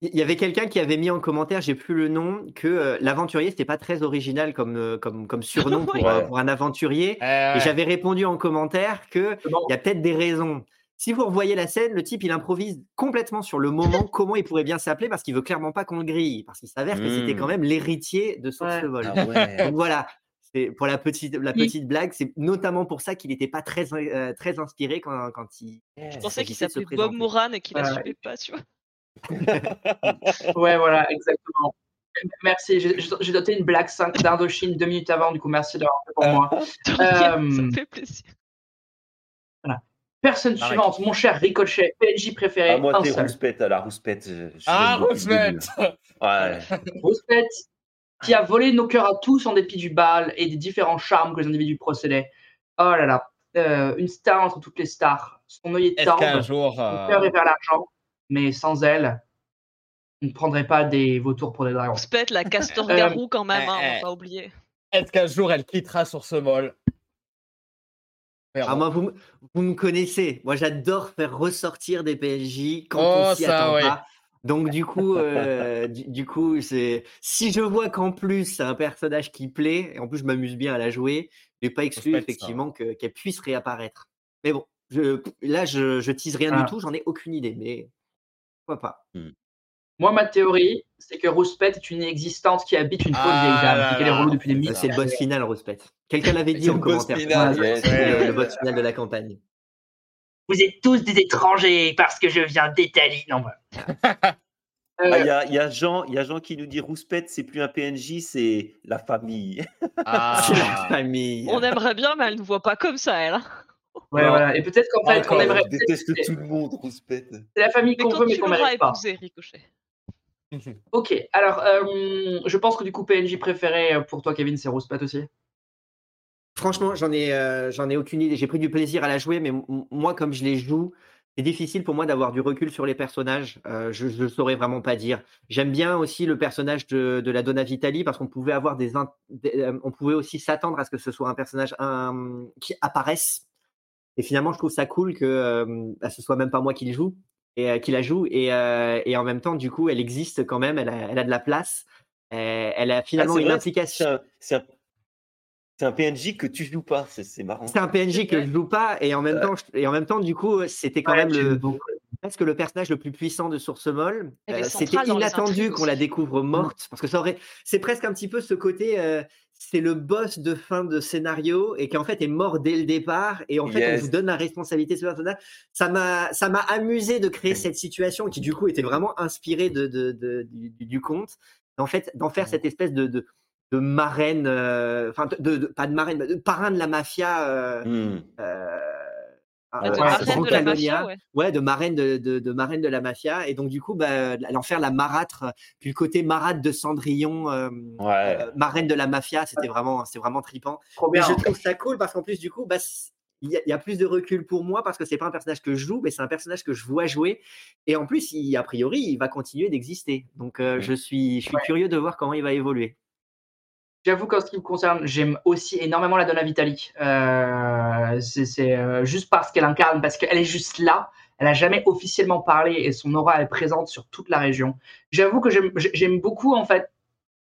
Il y avait quelqu'un qui avait mis en commentaire, j'ai plus le nom, que euh, l'aventurier c'était pas très original comme, euh, comme, comme surnom pour, euh, pour un aventurier. Et j'avais répondu en commentaire que il y a peut-être des raisons. Si vous revoyez la scène, le type, il improvise complètement sur le moment comment il pourrait bien s'appeler parce qu'il veut clairement pas qu'on le grille, parce qu'il s'avère que c'était quand mmh. même l'héritier de son ouais. Ah Donc voilà, c'est pour la petite, la petite blague, c'est notamment pour ça qu'il n'était pas très, euh, très inspiré quand, quand il. Je pensais qu'il s'appelait Bob Moran et qu'il n'assumait pas, tu vois. ouais, voilà, exactement. Merci, j'ai doté une blague d'Indochine deux minutes avant, du coup, merci d'avoir fait pour moi. ça me fait plaisir. Personne suivante, mon cher Ricochet, PNJ préféré. Ah, moi, t'es Rouspette à la Rouspette. ah, Rouspette Ouais. Rouspette, qui a volé nos cœurs à tous en dépit du bal et des différents charmes que les individus procédaient. Oh là là, euh, une star entre toutes les stars. Son œil est tordu, son euh, cœur est vers l'argent, mais sans elle, on ne prendrait pas des vautours pour des dragons. Rouspette, la castor-garou quand même, hein, on va pas oublier. Est-ce qu'un jour elle quittera sur ce vol? Ah, moi, vous, vous, me connaissez. Moi, j'adore faire ressortir des PNJ quand on oh, s'y attend pas. Donc du coup, euh, du, coup, c'est si je vois qu'en plus c'est un personnage qui plaît, et en plus je m'amuse bien à la jouer, je n'ai pas exclu effectivement qu'elle puisse réapparaître. Mais bon, je, là je, je tease rien du ah. tout, j'en ai aucune idée, mais pourquoi pas. Mmh. Moi, ma théorie, c'est que Rouspette est une existante qui habite une fausse vieille dame, ah qu'elle est relou depuis des minutes. C'est le boss final, Rouspette. Quelqu'un l'avait dit en commentaire. C'est le boss final de la campagne. Vous êtes tous des étrangers parce que je viens d'Italie. Non, ah, Il y, a, y, a Jean, y a Jean qui nous dit Rouspette, c'est plus un PNJ, c'est la famille. Ah. c'est la famille. On aimerait bien, mais elle ne voit pas comme ça, elle. Ouais, voilà. Et peut-être qu'en fait, on aimerait. Je déteste tout le monde, Rouspette. C'est la famille qu'on veut, mais qu'on n'arrive pas. Épouser, Ricochet. Ok, alors, euh, je pense que du coup, PNJ préféré pour toi, Kevin, c'est Rouspette aussi? Franchement, j'en ai, euh, j'en ai aucune idée. J'ai pris du plaisir à la jouer, mais moi, comme je les joue, c'est difficile pour moi d'avoir du recul sur les personnages. Euh, je ne saurais vraiment pas dire. J'aime bien aussi le personnage de, de la Donna Vitali parce qu'on pouvait avoir des, euh, on pouvait aussi s'attendre à ce que ce soit un personnage qui apparaisse. Et finalement, je trouve ça cool que bah, ce soit même pas moi qui le joue et qui la joue. Et, et, en même temps, du coup, elle existe quand même. Elle a, elle a de la place. elle a ah, finalement une implication. C'est c'est un PNJ que tu joues pas, c'est marrant. C'est un PNJ que je joue pas et en même temps, et en même temps, du coup, c'était quand même le, presque le personnage le plus puissant de Source Molle. Euh, c'était inattendu qu'on la découvre morte parce que ça aurait, c'est presque un petit peu ce côté, euh, c'est le boss de fin de scénario et qui en fait est mort dès le départ et en fait on vous donne la responsabilité de ce personnage. Ça m'a, ça m'a amusé de créer cette situation qui du coup était vraiment inspirée de, de, du, conte. En fait, d'en faire cette espèce de de marraine, euh, enfin de, pas de marraine, de parrain de la mafia. Euh, mmh. euh, de marraine de la mafia, ouais. de marraine de, de, marraine de la mafia. Et donc, du coup, bah, en faire la marâtre, puis le côté marâtre de Cendrillon, marraine de la mafia, c'était vraiment, c'est vraiment tripant. Mais je trouve ça cool parce qu'en plus, du coup, bah, il y, a, plus de recul pour moi parce que c'est pas un personnage que je joue, mais c'est un personnage que je vois jouer. Et en plus, il, a priori, il va continuer d'exister. Donc, mmh. je suis, je suis curieux de voir comment il va évoluer. J'avoue qu'en ce qui me concerne, j'aime aussi énormément la Donna Vitali. Euh, c'est euh, juste parce qu'elle incarne, parce qu'elle est juste là. Elle n'a jamais officiellement parlé et son aura est présente sur toute la région. J'avoue que j'aime beaucoup en fait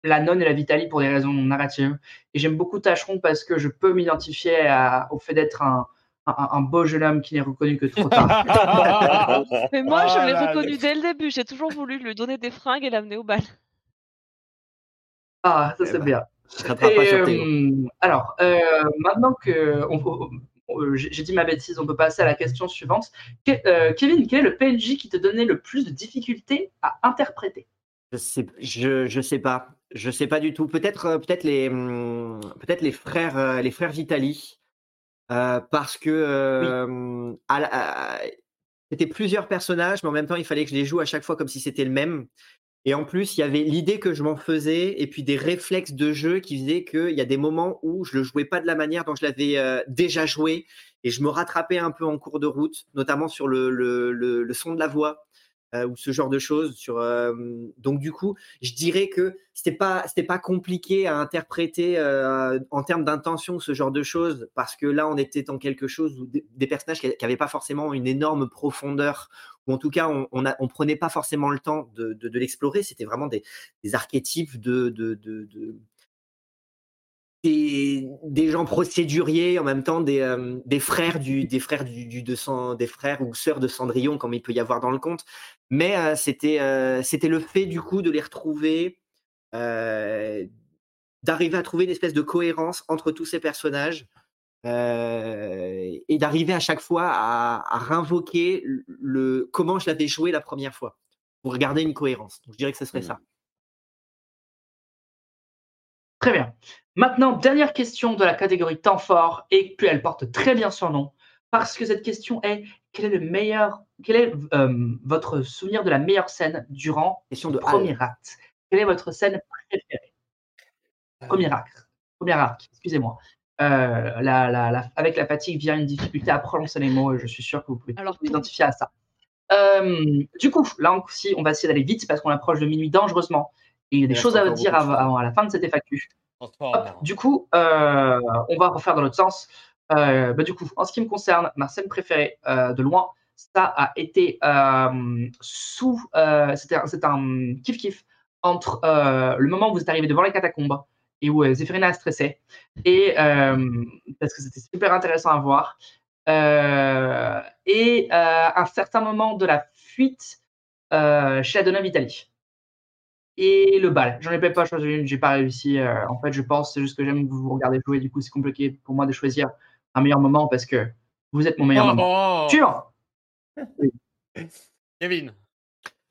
la nonne et la Vitali pour des raisons narratives. Et j'aime beaucoup Tacheron parce que je peux m'identifier au fait d'être un, un, beau jeune homme qui n'est reconnu que trop tard. Mais moi, je l'ai reconnu dès le début. J'ai toujours voulu lui donner des fringues et l'amener au bal. Ah, ça c'est eh Euh, alors, euh, maintenant que j'ai dit ma bêtise, on peut passer à la question suivante. Euh, Kevin, quel est le PNJ qui te donnait le plus de difficultés à interpréter? Je sais, je, sais pas. Je sais pas du tout. Peut-être peut-être les peut-être les frères les frères Vitali parce que c'était plusieurs personnages, mais en même temps il fallait que je les joue à chaque fois comme si c'était le même. Et en plus, il y avait l'idée que je m'en faisais et puis des réflexes de jeu qui faisaient qu'il y a des moments où je le jouais pas de la manière dont je l'avais euh, déjà joué et je me rattrapais un peu en cours de route, notamment sur le, son de la voix. Euh, ou ce genre de choses sur euh, donc du coup je dirais que c'était pas c'était pas compliqué à interpréter en termes d'intention ce genre de choses parce que là on était dans quelque chose où des, personnages qui n'avaient pas forcément une énorme profondeur ou en tout cas, on on prenait pas forcément le temps de, de, l'explorer. C'était vraiment des, des, archétypes de, de des, des, gens procéduriers, en même temps des, euh, des frères du des frères du, du de des frères ou sœurs de Cendrillon, comme il peut y avoir dans le conte. Mais euh, c'était euh, c'était le fait du coup de les retrouver, d'arriver à trouver une espèce de cohérence entre tous ces personnages et d'arriver à chaque fois à, à réinvoquer le, comment je l'avais joué la première fois pour garder une cohérence. Donc, je dirais que ce serait mmh. ça. Très bien. Maintenant, dernière question de la catégorie temps fort, et puis elle porte très bien son nom, parce que cette question est quel est le meilleur, quel est euh, votre souvenir de la meilleure scène durant question de premier acte? Quelle est votre scène préférée? Euh. Premier acte, premier acte, excusez-moi. Euh, la, avec la fatigue vient une difficulté à prononcer les mots. Je suis sûr que vous pouvez Alors, vous identifier à ça. Euh, du coup, là aussi, on va essayer d'aller vite parce qu'on approche de minuit dangereusement. Et il y a des choses à dire avant, à la fin de cette FAQ. Du coup, euh, on va refaire dans l'autre sens. Bah, du coup, en ce qui me concerne, ma scène préférée de loin, ça a été sous. C'était un kiff-kiff entre le moment où vous êtes arrivé devant les catacombes et où Zéphirina a stressé, et, parce que c'était super intéressant à voir, et un certain moment de la fuite chez Adona Vitali et le bal. J'en ai peut-être pas choisi une, j'ai pas réussi. Euh, en fait, je pense, c'est juste que j'aime que vous regardez jouer. Du coup, c'est compliqué pour moi de choisir un meilleur moment parce que vous êtes mon meilleur oh, moment. Oh. Kevin.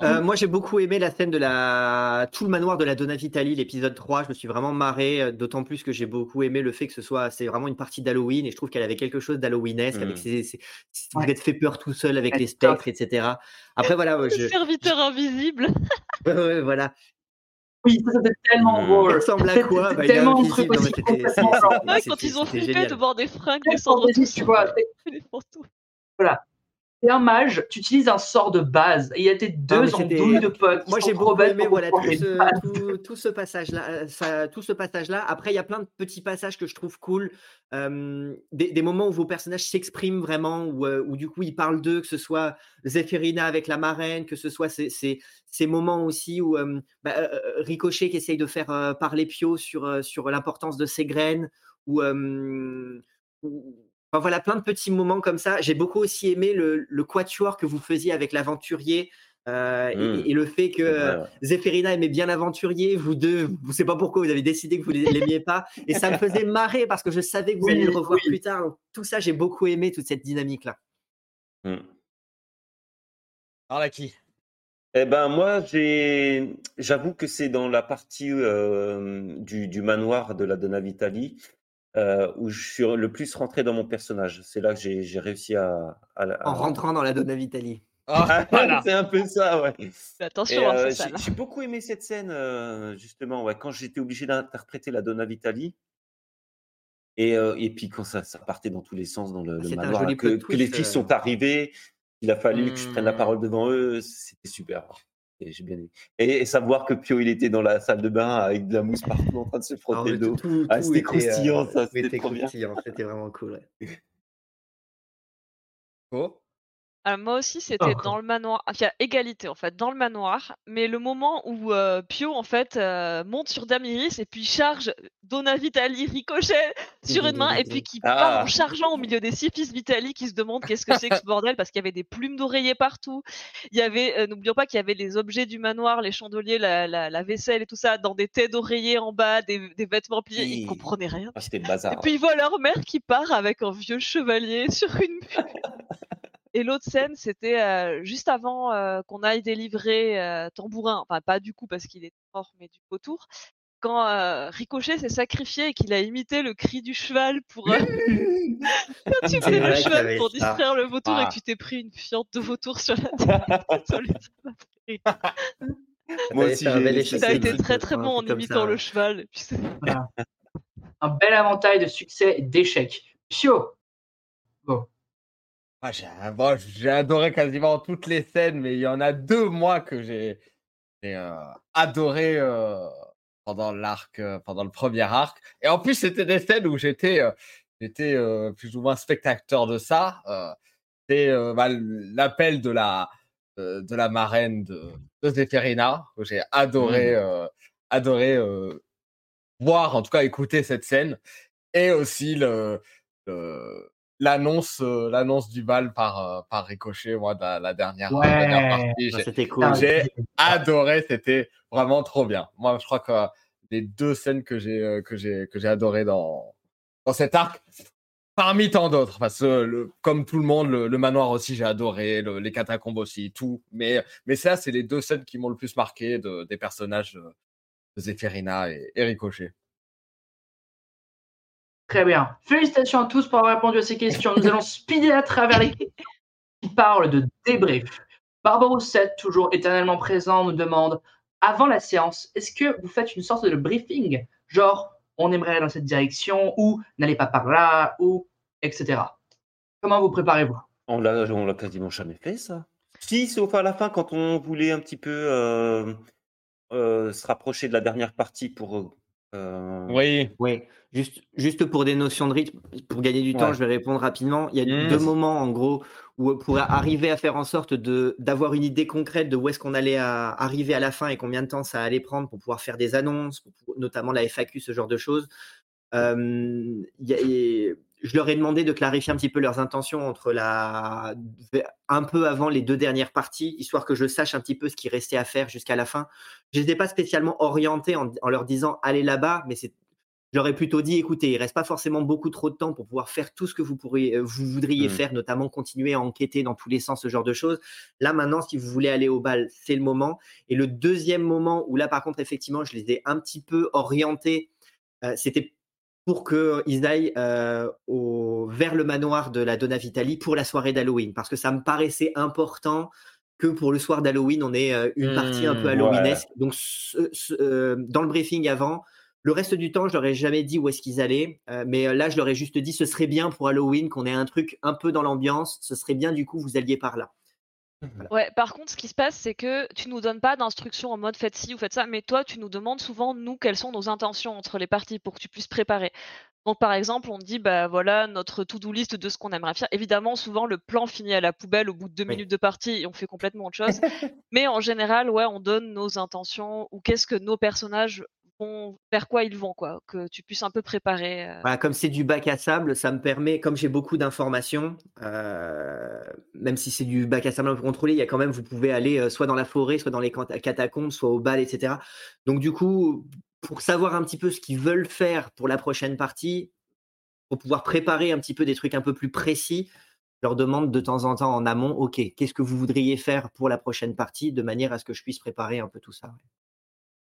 Euh, moi, j'ai beaucoup aimé la scène de la tout le manoir de la Donna Vitali, l'épisode 3. Je me suis vraiment marré, euh, d'autant plus que j'ai beaucoup aimé le fait que ce soit, c'est vraiment une partie d'Halloween et je trouve qu'elle avait quelque chose d'Halloweenesque avec mmh. ses, vous êtes fait peur tout seul avec les spectres, etc. Après, voilà. Je, serviteur invisible. ouais, voilà. Oui, ça c'était tellement drôle. Ça ressemble à quoi? bah, tellement un truc aussi. quand ils ont flippé de voir des fringues descendre tu vois. Voilà un mage, tu utilises un sort de base. Et il y a tes deux en douille de potes. Moi, j'ai beaucoup aimé voilà, tout, ce, tout, ce passage-là. Euh, tout ce passage-là. Après, il y a plein de petits passages que je trouve cool. des, moments où vos personnages s'expriment vraiment, où, euh, où, du coup ils parlent d'eux, que ce soit Zéphirina avec la marraine, que ce soit ces, ces, ces moments aussi où bah, euh, Ricochet qui essaye de faire parler Pio sur, sur l'importance de ses graines, ou voilà, plein de petits moments comme ça. J'ai beaucoup aussi aimé le, le quatuor que vous faisiez avec l'aventurier. Euh, mmh. et, le fait que euh, aimait bien l'aventurier, vous deux, vous ne savez pas pourquoi vous avez décidé que vous ne l'aimiez pas, et ça me faisait marrer parce que je savais que vous alliez le revoir plus tard. tout ça, j'ai beaucoup aimé toute cette dynamique-là. Mmh. Alors, là, qui eh ben moi, j'ai, j'avoue que c'est dans la partie euh, du, du, manoir de la Donna Vitali euh, où je suis le plus rentré dans mon personnage. C'est là que j'ai réussi à, En rentrant dans la Donna Vitali. Ah, c'est un peu ça, ouais. Attention, hein, euh, j'ai beaucoup aimé cette scène, euh, justement, ouais, quand j'étais obligé d'interpréter la Donna Vitali. Et, et puis quand ça, ça, partait dans tous les sens dans le, le manoir, que, que, les filles sont arrivées, il a fallu que je prenne la mmh. parole devant eux, c'était super. Et j'ai bien aimé. Et, savoir que Pio, il était dans la salle de bain avec de la mousse partout en train de se frotter le dos. Ah, c'était croustillant, euh, ça. C'était bien. C'était vraiment cool. Oh. Ah, moi aussi, c'était dans le manoir. Il y a égalité en fait, dans le manoir. Mais le moment où euh, Pio en fait euh, monte sur Damiris et puis charge Donna Vitali ricochet sur une main et puis qui part en ah. chargeant au milieu des six fils Vitali qui se demandent qu'est-ce que c'est que ce bordel parce qu'il y avait des plumes d'oreiller partout. Il y avait, euh, n'oublions pas qu'il y avait les objets du manoir, les chandeliers, la, la, vaisselle et tout ça dans des têtes d'oreiller en bas, des, des vêtements pliés. Ils comprenaient rien. Ah, c'était bazar. Et puis ils voient leur mère qui part avec un vieux chevalier sur une Et l'autre scène, c'était juste avant qu'on aille délivrer Tambourin, enfin pas du coup parce qu'il est mort, mais du vautour, quand Ricochet s'est sacrifié et qu'il a imité le cri du cheval pour quand tu fais le cheval pour distraire le vautour et que ah. tu t'es pris une fiente de vautour sur la tête. Moi aussi, ça a été très très bon en imitant le cheval. Un bel avantage de succès et d'échec. Pio, bon. Ah, j'ai adoré quasiment toutes les scènes, mais il y en a deux, moi, que j'ai euh, adoré euh, pendant l'arc, euh, pendant le premier arc. Et en plus, c'était des scènes où j'étais j'étais plus ou moins spectateur de ça. C'est bah, l'appel de la, de la marraine de, de que j'ai adoré, mmh. adoré voir, en tout cas écouter cette scène. Et aussi le, le l'annonce euh, l'annonce du bal par euh, par ricochet moi la, la, dernière, partie c'était cool. j'ai adoré c'était vraiment trop bien. Moi je crois que les deux scènes que j'ai euh, que j'ai que j'ai adoré dans dans cet arc parmi tant d'autres parce que le, comme tout le monde le, manoir aussi j'ai adoré les catacombes aussi tout. Mais mais ça c'est les deux scènes qui m'ont le plus marqué de, des personnages de, Zéphirina et, et Ricochet Très bien. Félicitations à tous pour avoir répondu à ces questions. Nous allons speeder à travers les questions qui parlent de débrief. 7, toujours éternellement présent, nous demande avant la séance, est-ce que vous faites une sorte de briefing? Genre, on aimerait aller dans cette direction, ou n'allez pas par là, ou etc. Comment vous préparez-vous? On l'a, quasiment jamais fait, ça. Si, sauf à la fin, quand on voulait un petit peu euh, euh, se rapprocher de la dernière partie pour euh, oui. Juste, juste pour des notions de rythme, pour gagner du temps, je vais répondre rapidement. Il y a deux moments, en gros, ou pour arriver à faire en sorte d'avoir une idée concrète de où est-ce qu'on allait arriver à la fin et combien de temps ça allait prendre pour pouvoir faire des annonces, notamment la FAQ, ce genre de choses. Je leur ai demandé de clarifier un petit peu leurs intentions entre la un peu avant les deux dernières parties, histoire que je sache un petit peu ce qui restait à faire jusqu'à la fin. Je n'étais pas spécialement orienté en, en leur disant allez là-bas, mais c'est J'aurais plutôt dit, écoutez, il reste pas forcément beaucoup trop de temps pour pouvoir faire tout ce que vous pourriez, euh, vous voudriez mmh. faire, notamment continuer à enquêter dans tous les sens, ce genre de choses. Là, maintenant, si vous voulez aller au bal, c'est le moment. Et le deuxième moment où là, par contre, effectivement, je les ai un petit peu orientés, euh, c'était pour qu'ils aillent euh, au, vers le manoir de la Donna Vitali pour la soirée d'Halloween, parce que ça me paraissait important que pour le soir d'Halloween, on ait une partie un peu mmh, halloweenesque. Donc, dans le briefing avant, le reste du temps, je leur ai jamais dit où est-ce qu'ils allaient, euh, mais euh, là, je leur ai juste dit, ce serait bien pour Halloween qu'on ait un truc un peu dans l'ambiance. Ce serait bien du coup, vous alliez par là. Ouais, par contre, ce qui se passe, c'est que tu nous donnes pas d'instructions en mode faites ci ou faites ça, mais toi, tu nous demandes souvent, nous, quelles sont nos intentions entre les parties pour que tu puisses préparer. Donc, par exemple, on dit, bah voilà, notre to-do list de ce qu'on aimerait faire. Évidemment, souvent, le plan finit à la poubelle au bout de deux minutes de partie et on fait complètement autre chose. mais en général, ouais, on donne nos intentions ou qu'est-ce que nos personnages vers quoi ils vont, quoi, que tu puisses un peu préparer. Euh. comme c'est du bac à sable, ça me permet, comme j'ai beaucoup d'informations, euh, même si c'est du bac à sable un peu contrôlé, il y a quand même, vous pouvez aller euh, soit dans la forêt, soit dans les catacombes, soit au bal, etc. Donc du coup, pour savoir un petit peu ce qu'ils veulent faire pour la prochaine partie, pour pouvoir préparer un petit peu des trucs un peu plus précis, je leur demande de temps en temps en amont, ok, qu'est-ce que vous voudriez faire pour la prochaine partie, de manière à ce que je puisse préparer un peu tout ça.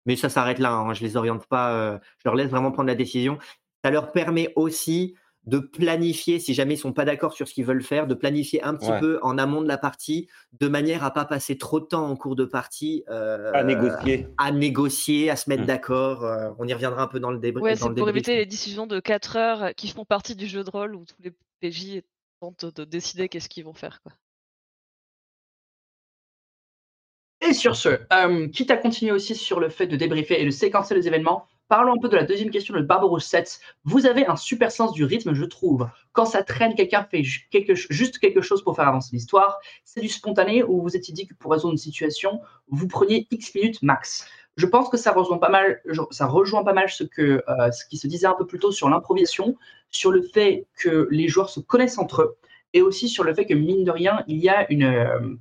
Mais ça s'arrête là. Hein. Je les oriente pas. Euh, je leur laisse vraiment prendre la décision. Ça leur permet aussi de planifier, si jamais ils sont pas d'accord sur ce qu'ils veulent faire, de planifier un petit peu en amont de la partie, de manière à pas passer trop de temps en cours de partie euh, à négocier, à négocier, à se mettre mmh. d'accord. Euh, on y reviendra un peu dans le débrief. Ouais, c'est pour éviter les décisions de 4 heures qui font partie du jeu de rôle où tous les PJ tentent de décider qu'est-ce qu'ils vont faire. Quoi. Et sur ce, euh, quitte à continuer aussi sur le fait de débriefer et de séquencer les événements, parlons un peu de la deuxième question de Barbarousse 7. Vous avez un super sens du rythme, je trouve. Quand ça traîne, quelqu'un fait juste quelque chose pour faire avancer l'histoire. C'est du spontané où vous étiez dit que pour résoudre une situation, vous preniez X minutes max. Je pense que ça rejoint pas mal, ça rejoint pas mal euh, ce qui se disait un peu plus tôt sur l'improvisation, sur le fait que les joueurs se connaissent entre eux, et aussi sur le fait que, mine de rien, il y a une, euh,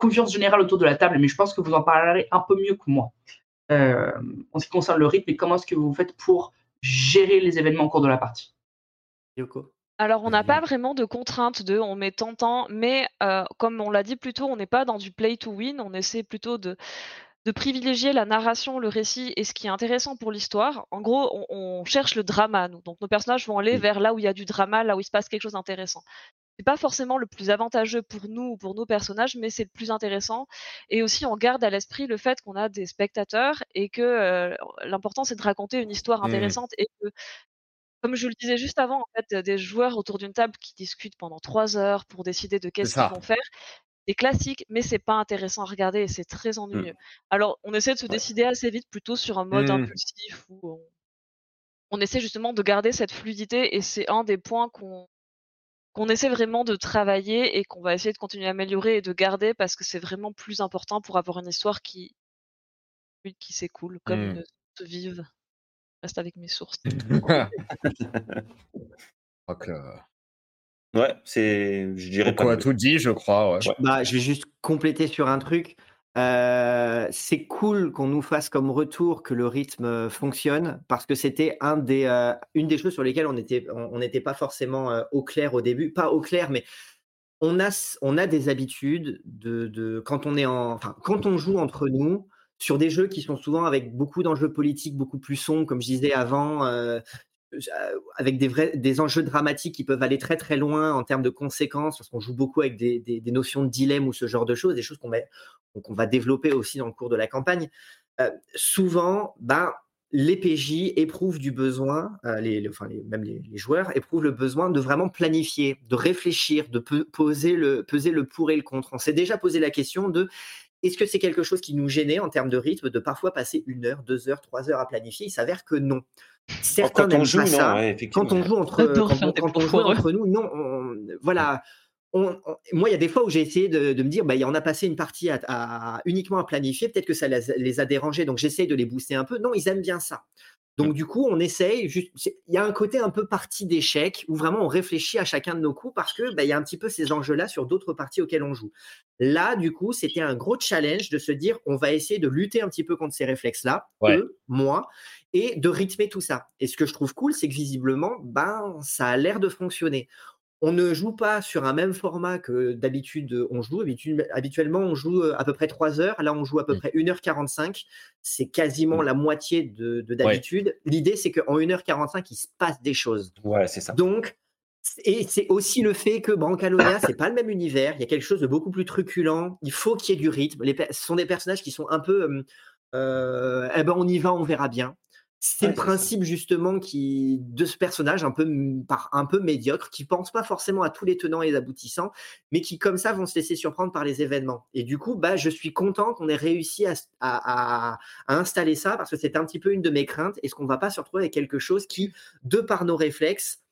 confiance générale autour de la table, mais je pense que vous en parlerez un peu mieux que moi. Euh, en ce qui concerne le rythme et comment est-ce que vous faites pour gérer les événements au cours de la partie. Yoko alors, on n'a pas vraiment de contrainte de on met tant de temps, mais euh, comme on l'a dit plus tôt, on n'est pas dans du play to win, on essaie plutôt de, de privilégier la narration, le récit et ce qui est intéressant pour l'histoire. En gros, on, cherche le drama, nous. Donc, nos personnages vont aller vers là où il y a du drama, là où il se passe quelque chose d'intéressant c'est pas forcément le plus avantageux pour nous ou pour nos personnages, mais c'est le plus intéressant. Et aussi, on garde à l'esprit le fait qu'on a des spectateurs et que euh, l'important c'est de raconter une histoire mmh. intéressante et que comme je le disais juste avant, en fait, des joueurs autour d'une table qui discutent pendant trois heures pour décider de qu'est-ce qu'ils vont faire, c'est classique, mais c'est pas intéressant à regarder et c'est très mmh. ennuyeux. Alors, on essaie de se décider assez vite plutôt sur un mode mmh. impulsif où on, on, essaie justement de garder cette fluidité et c'est un des points qu'on qu'on essaie vraiment de travailler et qu'on va essayer de continuer à améliorer et de garder parce que c'est vraiment plus important pour avoir une histoire qui, qui s'écoule comme mmh. une se vive. reste avec mes sources. Ouais, c'est, je dirais pas. On a tout dit, je crois. Ouais. Bah, je vais juste compléter sur un truc. Euh, c'est cool qu'on nous fasse comme retour que le rythme fonctionne parce que c'était un euh, une des choses sur lesquelles on n'était pas forcément euh, au clair au début. Pas au clair, mais on a, des habitudes de, quand on quand on joue entre nous sur des jeux qui sont souvent avec beaucoup d'enjeux politiques beaucoup plus sombres, comme je disais avant, avec des, enjeux dramatiques qui peuvent aller très très loin en termes de conséquences, parce qu'on joue beaucoup avec des, notions de dilemme ou ce genre de choses, des choses qu'on va, développer aussi dans le cours de la campagne. Euh, souvent, ben, les PJ éprouvent du besoin, euh, les, même les, joueurs éprouvent le besoin de vraiment planifier, de réfléchir, de poser le, peser le pour et le contre. On s'est déjà posé la question de est-ce que c'est quelque chose qui nous gênait en termes de rythme de parfois passer une heure, deux heures, trois heures à planifier? Il s'avère que non. Certains quand on joue, ça. quand on joue entre, quand, on joue entre nous, non. voilà, moi, il y a des fois où j'ai essayé de, me dire, bah, on a passé une partie à, uniquement à planifier, peut-être que ça les, a dérangés, donc j'essaye de les booster un peu. Non, ils aiment bien ça. Donc, du coup, on essaye. Il y a un côté un peu partie d'échec où vraiment on réfléchit à chacun de nos coups parce que bah, il y a un petit peu ces enjeux-là sur d'autres parties auxquelles on joue. Là, du coup, c'était un gros challenge de se dire on va essayer de lutter un petit peu contre ces réflexes-là, eux, moi, et de rythmer tout ça. Et ce que je trouve cool, c'est que visiblement, ben, ça a l'air de fonctionner. On ne joue pas sur un même format que d'habitude on joue. Habituellement, on joue à peu près 3 heures. Là, on joue à peu mmh. près 1h45. C'est quasiment mmh. la moitié de, d'habitude. L'idée, c'est qu'en 1h45, il se passe des choses. Ouais, c'est ça. Donc, et c'est aussi le fait que Brancalonia, c'est pas le même univers. Il y a quelque chose de beaucoup plus truculent. Il faut qu'il y ait du rythme. Les, ce sont des personnages qui sont un peu. Euh, eh ben, on y va, on verra bien. C'est le principe justement qui de ce personnage un peu par un peu médiocre, qui pense pas forcément à tous les tenants et les aboutissants, mais qui comme ça vont se laisser surprendre par les événements. Et du coup, bah, je suis content qu'on ait réussi à, à, installer ça parce que c'est un petit peu une de mes craintes. Est-ce qu'on va pas se retrouver avec quelque chose qui, de par nos réflexes,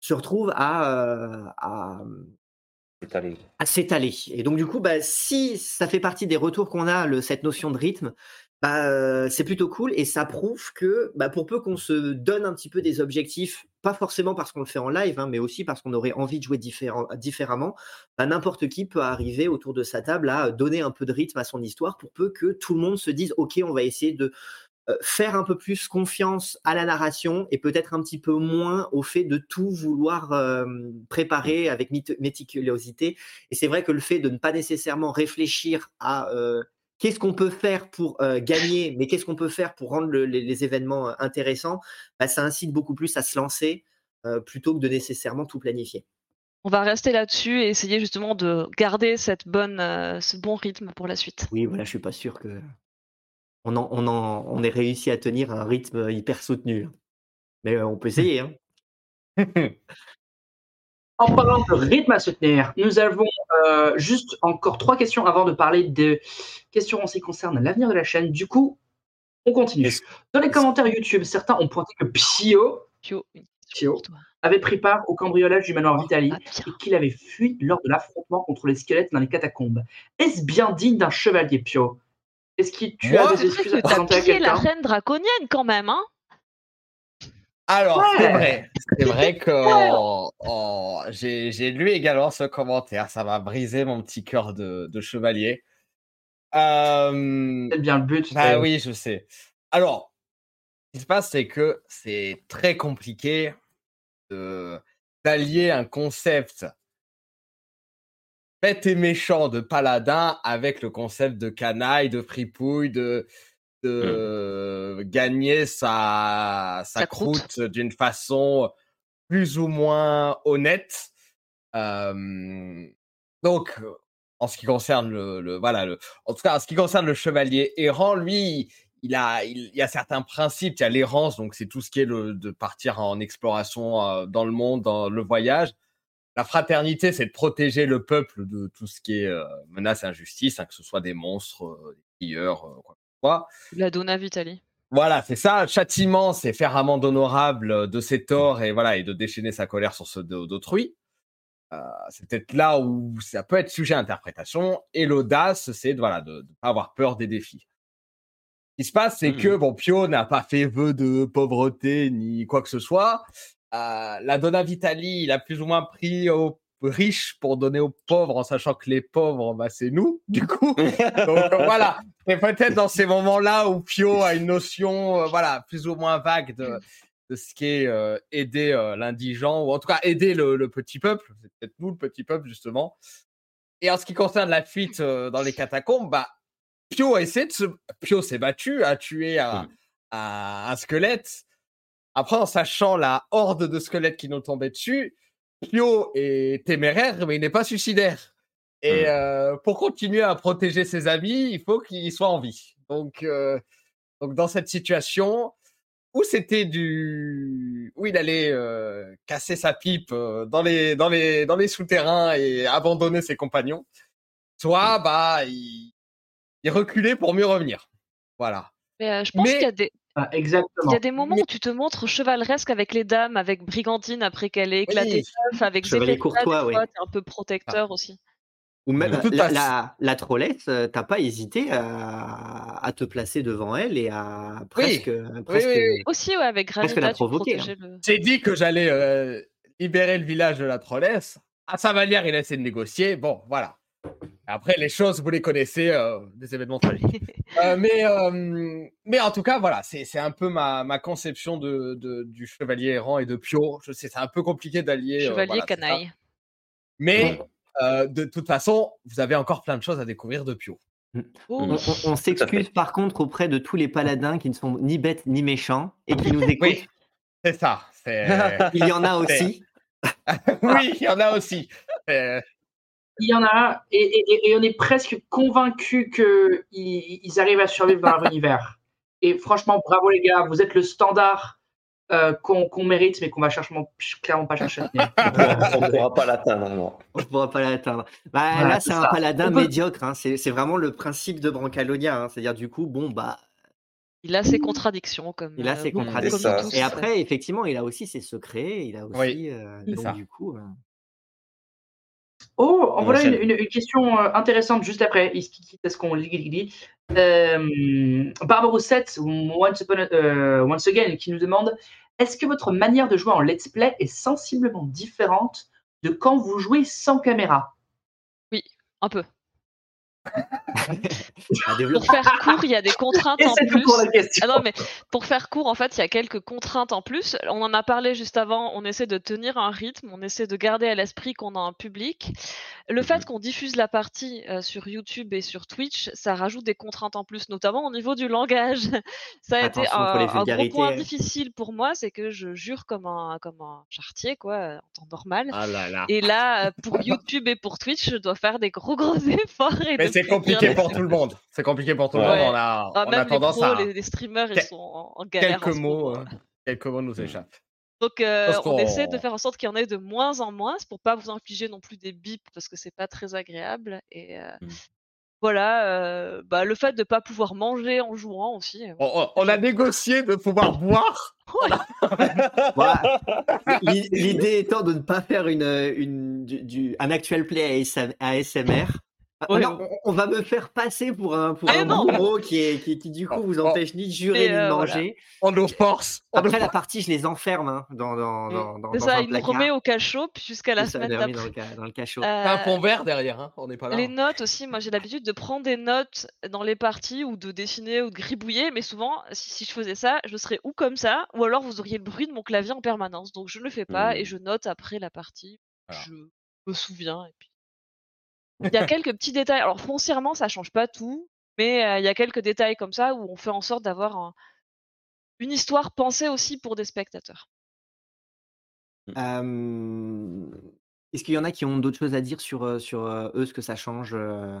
se retrouve à, euh, à à s'étaler. Et donc du coup, bah, si ça fait partie des retours qu'on a, le, cette notion de rythme, bah, c'est plutôt cool et ça prouve que bah, pour peu qu'on se donne un petit peu des objectifs, pas forcément parce qu'on le fait en live, hein, mais aussi parce qu'on aurait envie de jouer différemment, bah, n'importe qui peut arriver autour de sa table à donner un peu de rythme à son histoire pour peu que tout le monde se dise ok, on va essayer de faire un peu plus confiance à la narration et peut-être un petit peu moins au fait de tout vouloir préparer avec méticulosité. Et c'est vrai que le fait de ne pas nécessairement réfléchir à qu'est-ce qu'on peut faire pour gagner, mais qu'est-ce qu'on peut faire pour rendre les, événements intéressants, bah, ça incite beaucoup plus à se lancer plutôt que de nécessairement tout planifier. On va rester là-dessus et essayer justement de garder cette bonne, ce bon rythme pour la suite. Oui, voilà, je suis pas sûr que on, on, on ait réussi à tenir un rythme hyper soutenu. Mais on peut essayer. Hein. En parlant de rythme à soutenir, nous avons euh, juste encore trois questions avant de parler de questions en ce qui concerne l'avenir de la chaîne. Du coup, on continue. Dans les commentaires YouTube, certains ont pointé que Pio, avait pris part au cambriolage du manoir Vitali ah, et qu'il avait fui lors de l'affrontement contre les squelettes dans les catacombes. Est-ce bien digne d'un chevalier Pio? Est-ce que tu as des excuses à présenter à quelqu'un la reine draconienne quand même, hein alors, c'est vrai. C'est vrai que j'ai lu également ce commentaire. Ça m'a brisé mon petit cœur de, chevalier. C'est bien le but. Bah oui, je sais. Alors, ce qui se passe, c'est que c'est très compliqué d'allier un concept bête et méchant de paladin avec le concept de canaille, de fripouille, de, Mmh. de gagner sa, sa, croûte, d'une façon plus ou moins honnête. donc, en ce qui concerne le, voilà, le, en tout cas, en ce qui concerne le chevalier errant, lui, il a, il, y a certains principes. Il y a l'errance, donc c'est tout ce qui est le, de partir en exploration dans le monde, dans le voyage. La fraternité, c'est de protéger le peuple de tout ce qui est menace et injustice, hein, que ce soit des monstres, des pilleurs, quoi la Donna Vitali. Voilà, c'est ça. Châtiment, c'est faire amende honorable de ses torts et voilà et de déchaîner sa colère sur ceux d'autrui. Euh, c'est peut-être là où ça peut être sujet à interprétation. Et l'audace, c'est voilà de ne pas avoir peur des défis. Ce qui se passe, c'est que mmh. bon, Pio n'a pas fait vœu de pauvreté ni quoi que ce soit. Euh, la Donna Vitali, il a plus ou moins pris au riches pour donner aux pauvres en sachant que les pauvres, bah, c'est nous, du coup. Donc voilà, c'est peut-être dans ces moments-là où Pio a une notion, euh, voilà, plus ou moins vague de, de ce qu'est euh, aider euh, l'indigent, ou en tout cas aider le, petit peuple. C'est peut-être nous, le petit peuple, justement. Et en ce qui concerne la fuite dans les catacombes, bah, Pio a essayé de se... Pio s'est battu, a tué un, un squelette. Après, en sachant la horde de squelettes qui nous tombaient dessus, Pio est téméraire, mais il n'est pas suicidaire. Et mmh. euh, pour continuer à protéger ses amis, il faut qu'il soit en vie. Donc, euh, donc dans cette situation où c'était du, où il allait euh, casser sa pipe dans les dans les dans les souterrains et abandonner ses compagnons, soit mmh. bah il, il reculait pour mieux revenir. Voilà. Mais je pense qu'il y a des Ah, exactement. Il y a des moments où tu te montres chevaleresque avec les dames, avec Brigantine après qu'elle ait éclaté Oui. avec Chevalier courtois, oui. t'es un peu protecteur aussi. Ou même la, la, la trollette, euh, t'as pas hésité à, à te placer devant elle et à presque, presque oui, oui. Aussi, ouais, avec Presque la provoquer, le... J'ai dit que j'allais euh, libérer le village de la trollesse. À sa manière, il a essayé de négocier. Bon, voilà. Après, les choses, vous les connaissez, euh, des événements tragiques. Euh, mais, euh, mais en tout cas, voilà, c'est c'est un peu ma, ma conception de, de- du chevalier errant et de Pio. Je sais, c'est un peu compliqué d'allier. euh, Chevalier voilà, canaille. Mais euh, de toute façon, vous avez encore plein de choses à découvrir de Pio. Oh, On, on- on s'excuse par contre auprès de tous les paladins qui ne sont ni bêtes ni méchants et qui nous écoutent. Oui, c'est ça. Il y en a aussi. oui, il y en a aussi. Euh, Il y en a, et, et- et on est presque convaincu qu'ils ils arrivent à survivre dans leur univers. Et franchement, bravo les gars, vous êtes le standard euh, qu'on mérite, mais qu'on va chercher, clairement pas chercher. à tenir. On ne pourra pas l'atteindre, non. On ne pourra pas l'atteindre. Bah, Voilà, là, c'est un paladin peut- médiocre. hein. C'est vraiment le principe de Brancalonia. hein. C'est-à-dire, du coup, bon, bah, Il a ses contradictions comme. il a euh, ses contradictions. Comme tous, Et ouais. après, effectivement, il a aussi ses secrets. Il a aussi. Oui, euh, donc, ça. du coup. euh, Oh, en On voilà une, enchaîne. une- une question euh, intéressante juste après. Est-ce qu'on lit, lit, lit euh, once, upon a- euh, once again, qui nous demande Est-ce que votre manière de jouer en let's play est sensiblement différente de quand vous jouez sans caméra? Un peu. Pour faire court, il y a des contraintes Et en plus. pour la question. Ah non, mais pour faire court, en fait, il y a quelques contraintes en plus. On en a parlé juste avant. On essaie de tenir un rythme, on essaie de garder à l'esprit qu'on a un public. Le Mhm. fait qu'on diffuse la partie euh, sur YouTube et sur Twitch, ça rajoute des contraintes en plus, notamment au niveau du langage. Ça a été un, gros point difficile pour moi, c'est que je jure comme un, comme un chartier, quoi, en temps normal. Ah là là. Et là, euh, pour YouTube et pour Twitch, je dois faire des gros gros efforts. et Mais c'est dire compliqué pour tout le monde. C'est compliqué pour tout le monde. On a, ah, on même a tendance les pros, à. les, les streamers, ils sont en, en galère. Quelques mots, euh, quelques mots nous échappent. Donc, euh, on essaie de faire en sorte qu'il y en ait de moins en moins, c'est pour pas vous infliger non plus des bips parce que c'est pas très agréable. Et euh, Mm. voilà, euh, bah, le fait de pas pouvoir manger en jouant aussi. On, a négocié de pouvoir boire. Voilà. L'idée étant de ne pas faire une, une, du, du- un actual play ASM ASMR. Ah, Ouais. non, on, on va me faire passer pour un, pour Ah, un non. bourreau qui, est, qui, qui, du coup vous Oh. empêche ni de jurer ni de euh, manger. On nous force. Après la partie, je les enferme hein, dans, dans, Mm. dans, dans, C'est dans ça, un il nous remet au cachot jusqu'à la ça, semaine oui, dans, d'après. le, dans le cachot. T'as un Euh, pont vert derrière, hein. on n'est pas là. Les notes aussi, moi j'ai l'habitude de prendre des notes dans les parties ou de dessiner ou de gribouiller, mais souvent, si, si je faisais ça, je serais ou comme ça, ou alors vous auriez le bruit de mon clavier en permanence. Donc je ne le fais pas Mmh. et je note après la partie. Voilà. Je me souviens. Et puis... Il y a quelques petits détails. Alors foncièrement, ça change pas tout, mais euh, il y a quelques détails comme ça où on fait en sorte d'avoir un- une histoire pensée aussi pour des spectateurs. Euh, Est-ce qu'il y en a qui ont d'autres choses à dire sur, sur eux, ce que ça change euh,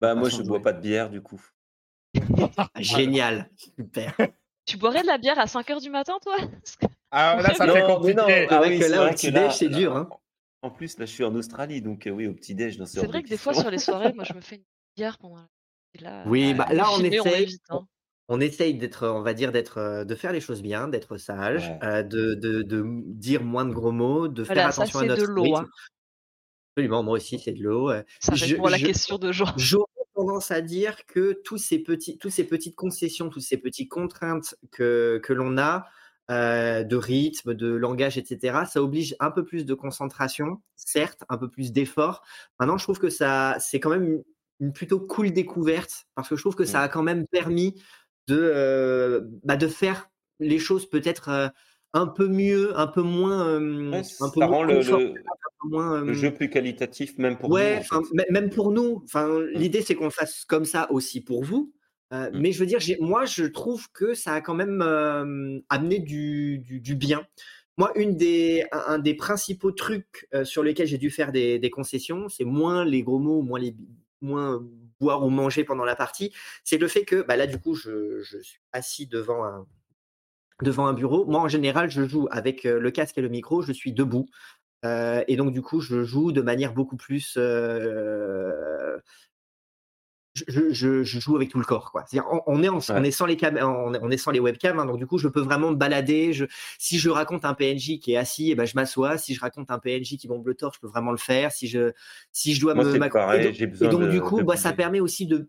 Bah, moi, je de bois pas de bière, du coup. Génial, super. Tu boirais de la bière à 5h du matin, toi? Ah, là, ça Non, fait mais compliqué. non, ah oui, que c'est là, au c'est dur, hein. En plus, là, je suis en Australie, donc euh, oui, au petit-déj, non, c'est C'est vrai que des fois, sur les soirées, moi, je me fais une bière pendant la... Et là, Oui, bah, là, on filmer, on essaye. évite, hein. On essaye d'être, on va dire, d'être, euh, de faire les choses bien, d'être sage, Ouais. euh, de, de, de m- dire moins de gros mots, de faire Voilà, ça, attention à c'est de notre l'eau, rythme. hein. Absolument, moi aussi, c'est de l'eau. euh. Ça Je- répond à la je- question de Jean. J'aurais tendance à dire que tous ces petits, tous ces petites concessions, toutes ces petites contraintes que, que l'on a euh, de rythme, de langage, etc., ça oblige un peu plus de concentration, certes, un peu plus d'effort. Maintenant, je trouve que ça, c'est quand même une, une plutôt cool découverte parce que je trouve que ça a quand même permis de, euh, bah, de faire les choses peut-être euh, un peu mieux, un peu moins, Ouais, un ça peu moins rend le, moins, jeu plus qualitatif, même pour ouais, nous. en fait. même pour nous. Enfin, l'idée c'est qu'on fasse comme ça aussi pour vous. Euh, Mm. Mais je veux dire, moi, je trouve que ça a quand même euh, amené du, du- du bien. Moi, une des, un, un des principaux trucs euh, sur lesquels j'ai dû faire des, des concessions, c'est moins les gros mots, moins les moins boire ou manger pendant la partie. C'est le fait que, bah là, du coup, je, je suis assis devant un devant un bureau. Moi, en général, je joue avec le casque et le micro. Je suis debout. Euh, et donc, du coup, je joue de manière beaucoup plus. euh, je, joue avec tout le corps. Quoi. On, on, est on, est sans les on, est sans les webcams, hein, donc du coup, je peux vraiment me balader. Je, si je raconte un PNJ qui est assis, et eh ben, je m'assois. Si je raconte un PNJ qui bombe le torse, je peux vraiment le faire. Si je, si je dois me. et donc, et donc du coup, bah, ça permet aussi de,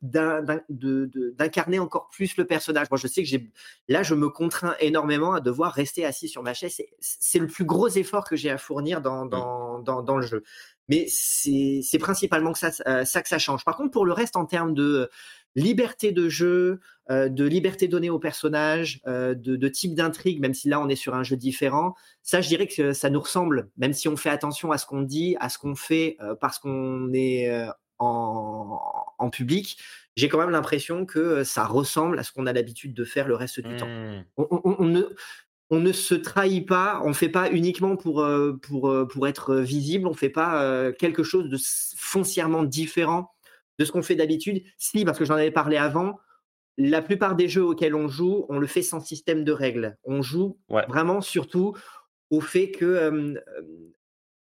d'incarner encore plus le personnage. Moi, je sais que j'ai, là, je me contrains énormément à devoir rester assis sur ma chaise. C'est, le plus gros effort que j'ai à fournir dans, dans, dans, dans le jeu. Mais c'est principalement que ça, euh, ça que ça change. Par contre, pour le reste, en termes de liberté de jeu, euh, de liberté donnée aux personnages, euh, de, de, type d'intrigue, même si là on est sur un jeu différent, ça je dirais que ça nous ressemble, même si on fait attention à ce qu'on dit, à ce qu'on fait, parce qu'on est en, en, public. J'ai quand même l'impression que ça ressemble à ce qu'on a l'habitude de faire le reste du temps. Mmh. On, on, on, ne, on ne se trahit pas, on ne fait pas uniquement pour, euh, pour, euh, pour être visible, on ne fait pas euh, quelque chose de foncièrement différent de ce qu'on fait d'habitude. Si, parce que j'en avais parlé avant, la plupart des jeux auxquels on joue, on le fait sans système de règles. On joue vraiment surtout au fait que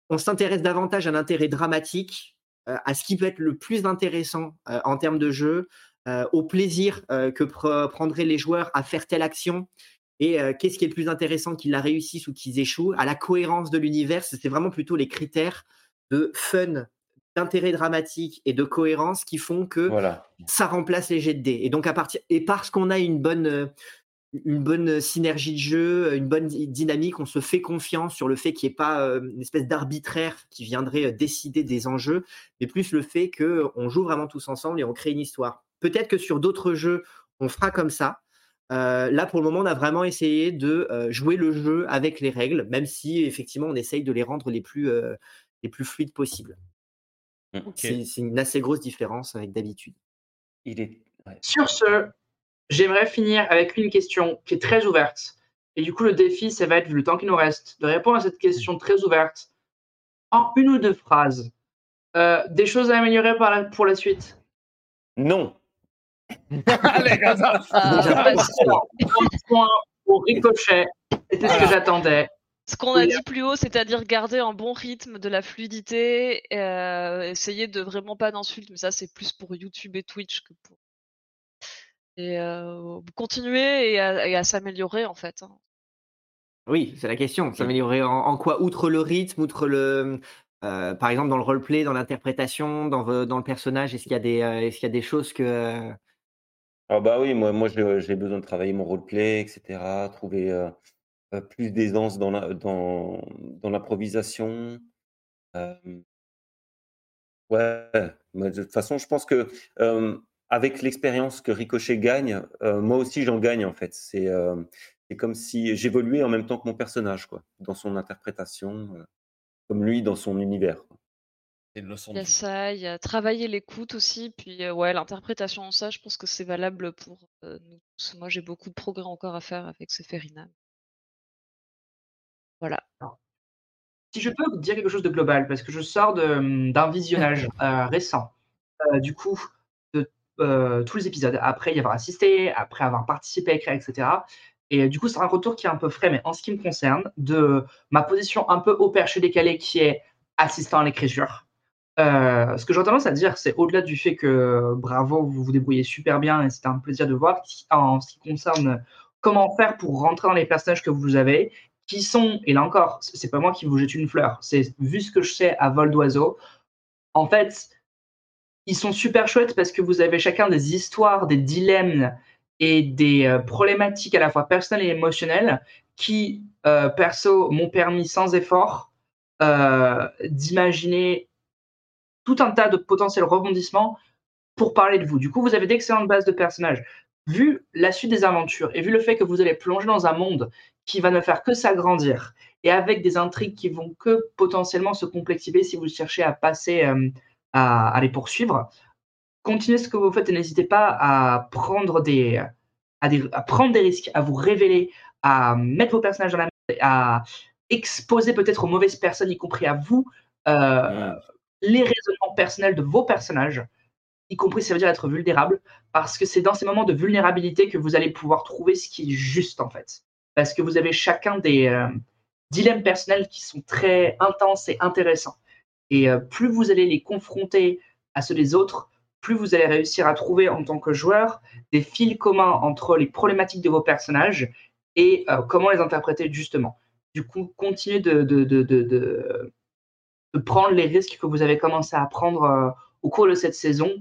on s'intéresse davantage à l'intérêt dramatique, à ce qui peut être le plus intéressant en termes de jeu, au plaisir que prendraient les joueurs à faire telle action et qu'est-ce qui est plus intéressant qu'ils la réussissent ou qu'ils échouent? À la cohérence de l'univers, c'est vraiment plutôt les critères de fun, d'intérêt dramatique et de cohérence qui font que ça remplace les jets de dés. Et donc à partir et parce qu'on a une bonne une bonne synergie de jeu, une bonne dynamique, on se fait confiance sur le fait qu'il n'y ait pas une espèce d'arbitraire qui viendrait décider des enjeux, mais plus le fait qu'on joue vraiment tous ensemble et on crée une histoire. Peut-être que sur d'autres jeux, on fera comme ça, euh, là, pour le moment, on a vraiment essayé de euh, jouer le jeu avec les règles, même si effectivement, on essaye de les rendre les plus, euh, les plus fluides possibles. Mmh, c'est une assez grosse différence avec d'habitude. Est... Sur ce, j'aimerais finir avec une question qui est très ouverte. Et du coup, le défi, ça va être, vu le temps qui nous reste, de répondre à cette question très ouverte en une ou deux phrases. des choses à améliorer pour la suite? Non. Allez, comme ça. point au ricochet. C'était ce que j'attendais. Ce qu'on a dit plus haut, c'est-à-dire garder un bon rythme, de la fluidité, euh, essayer de vraiment pas d'insultes, mais ça c'est plus pour YouTube et Twitch que pour. Et euh, continuer et à, s'améliorer en fait. Hein. Oui, c'est la question. S'améliorer en, quoi? Outre le rythme, outre le. Euh, par exemple, dans le roleplay, dans l'interprétation, dans, dans, le personnage, est-ce qu'il y, a des, est-ce qu'il y a des choses que, ah bah oui, moi, moi j'ai besoin de travailler mon roleplay, etc., trouver euh, euh, plus d'aisance dans la, dans, dans l'improvisation. ouais, de toute façon, je pense que avec l'expérience que Ricochet gagne, moi aussi j'en gagne en fait. C'est c'est comme si j'évoluais en même temps que mon personnage, quoi, dans son interprétation, comme lui dans son univers. Il y a ça, il y a travailler l'écoute aussi, puis euh, ouais, l'interprétation ça, je pense que c'est valable pour euh, nous tous. Moi, j'ai beaucoup de progrès encore à faire avec ce Ferina. Voilà. Si je peux vous dire quelque chose de global, parce que je sors d'un visionnage euh, récent, du coup, de tous les épisodes, après y avoir assisté, après avoir participé à écrire, etc. Et du coup, c'est un retour qui est un peu frais, mais en ce qui me concerne, de ma position un peu au perché décalé qui est assistant à l'écriture. Euh, ce que j'aurais tendance à dire, c'est au-delà du fait que bravo, vous vous débrouillez super bien et c'était un plaisir de voir en ce qui concerne comment faire pour rentrer dans les personnages que vous avez, qui sont, et là encore, c'est pas moi qui vous jette une fleur, c'est vu ce que je sais à vol d'oiseau, en fait, ils sont super chouettes parce que vous avez chacun des histoires, des dilemmes et des euh, problématiques à la fois personnelles et émotionnelles qui, euh, perso, m'ont permis sans effort d'imaginer tout un tas de potentiels rebondissements pour parler de vous. Du coup, vous avez d'excellentes bases de personnages. Vu la suite des aventures et vu le fait que vous allez plonger dans un monde qui va ne faire que s'agrandir et avec des intrigues qui vont que potentiellement se complexifier si vous cherchez à passer, euh, à, les poursuivre, continuez ce que vous faites et n'hésitez pas à prendre des, à, à, prendre des risques, à vous révéler, à mettre vos personnages dans la à exposer peut-être aux mauvaises personnes, y compris à vous, euh, les raisonnements personnels de vos personnages, y compris ça veut dire être vulnérable, parce que c'est dans ces moments de vulnérabilité que vous allez pouvoir trouver ce qui est juste en fait. Parce que vous avez chacun des euh, dilemmes personnels qui sont très intenses et intéressants. Et euh, plus vous allez les confronter à ceux des autres, plus vous allez réussir à trouver en tant que joueur des fils communs entre les problématiques de vos personnages et euh, comment les interpréter justement. Du coup, continuez de, prendre les risques que vous avez commencé à prendre euh, au cours de cette saison,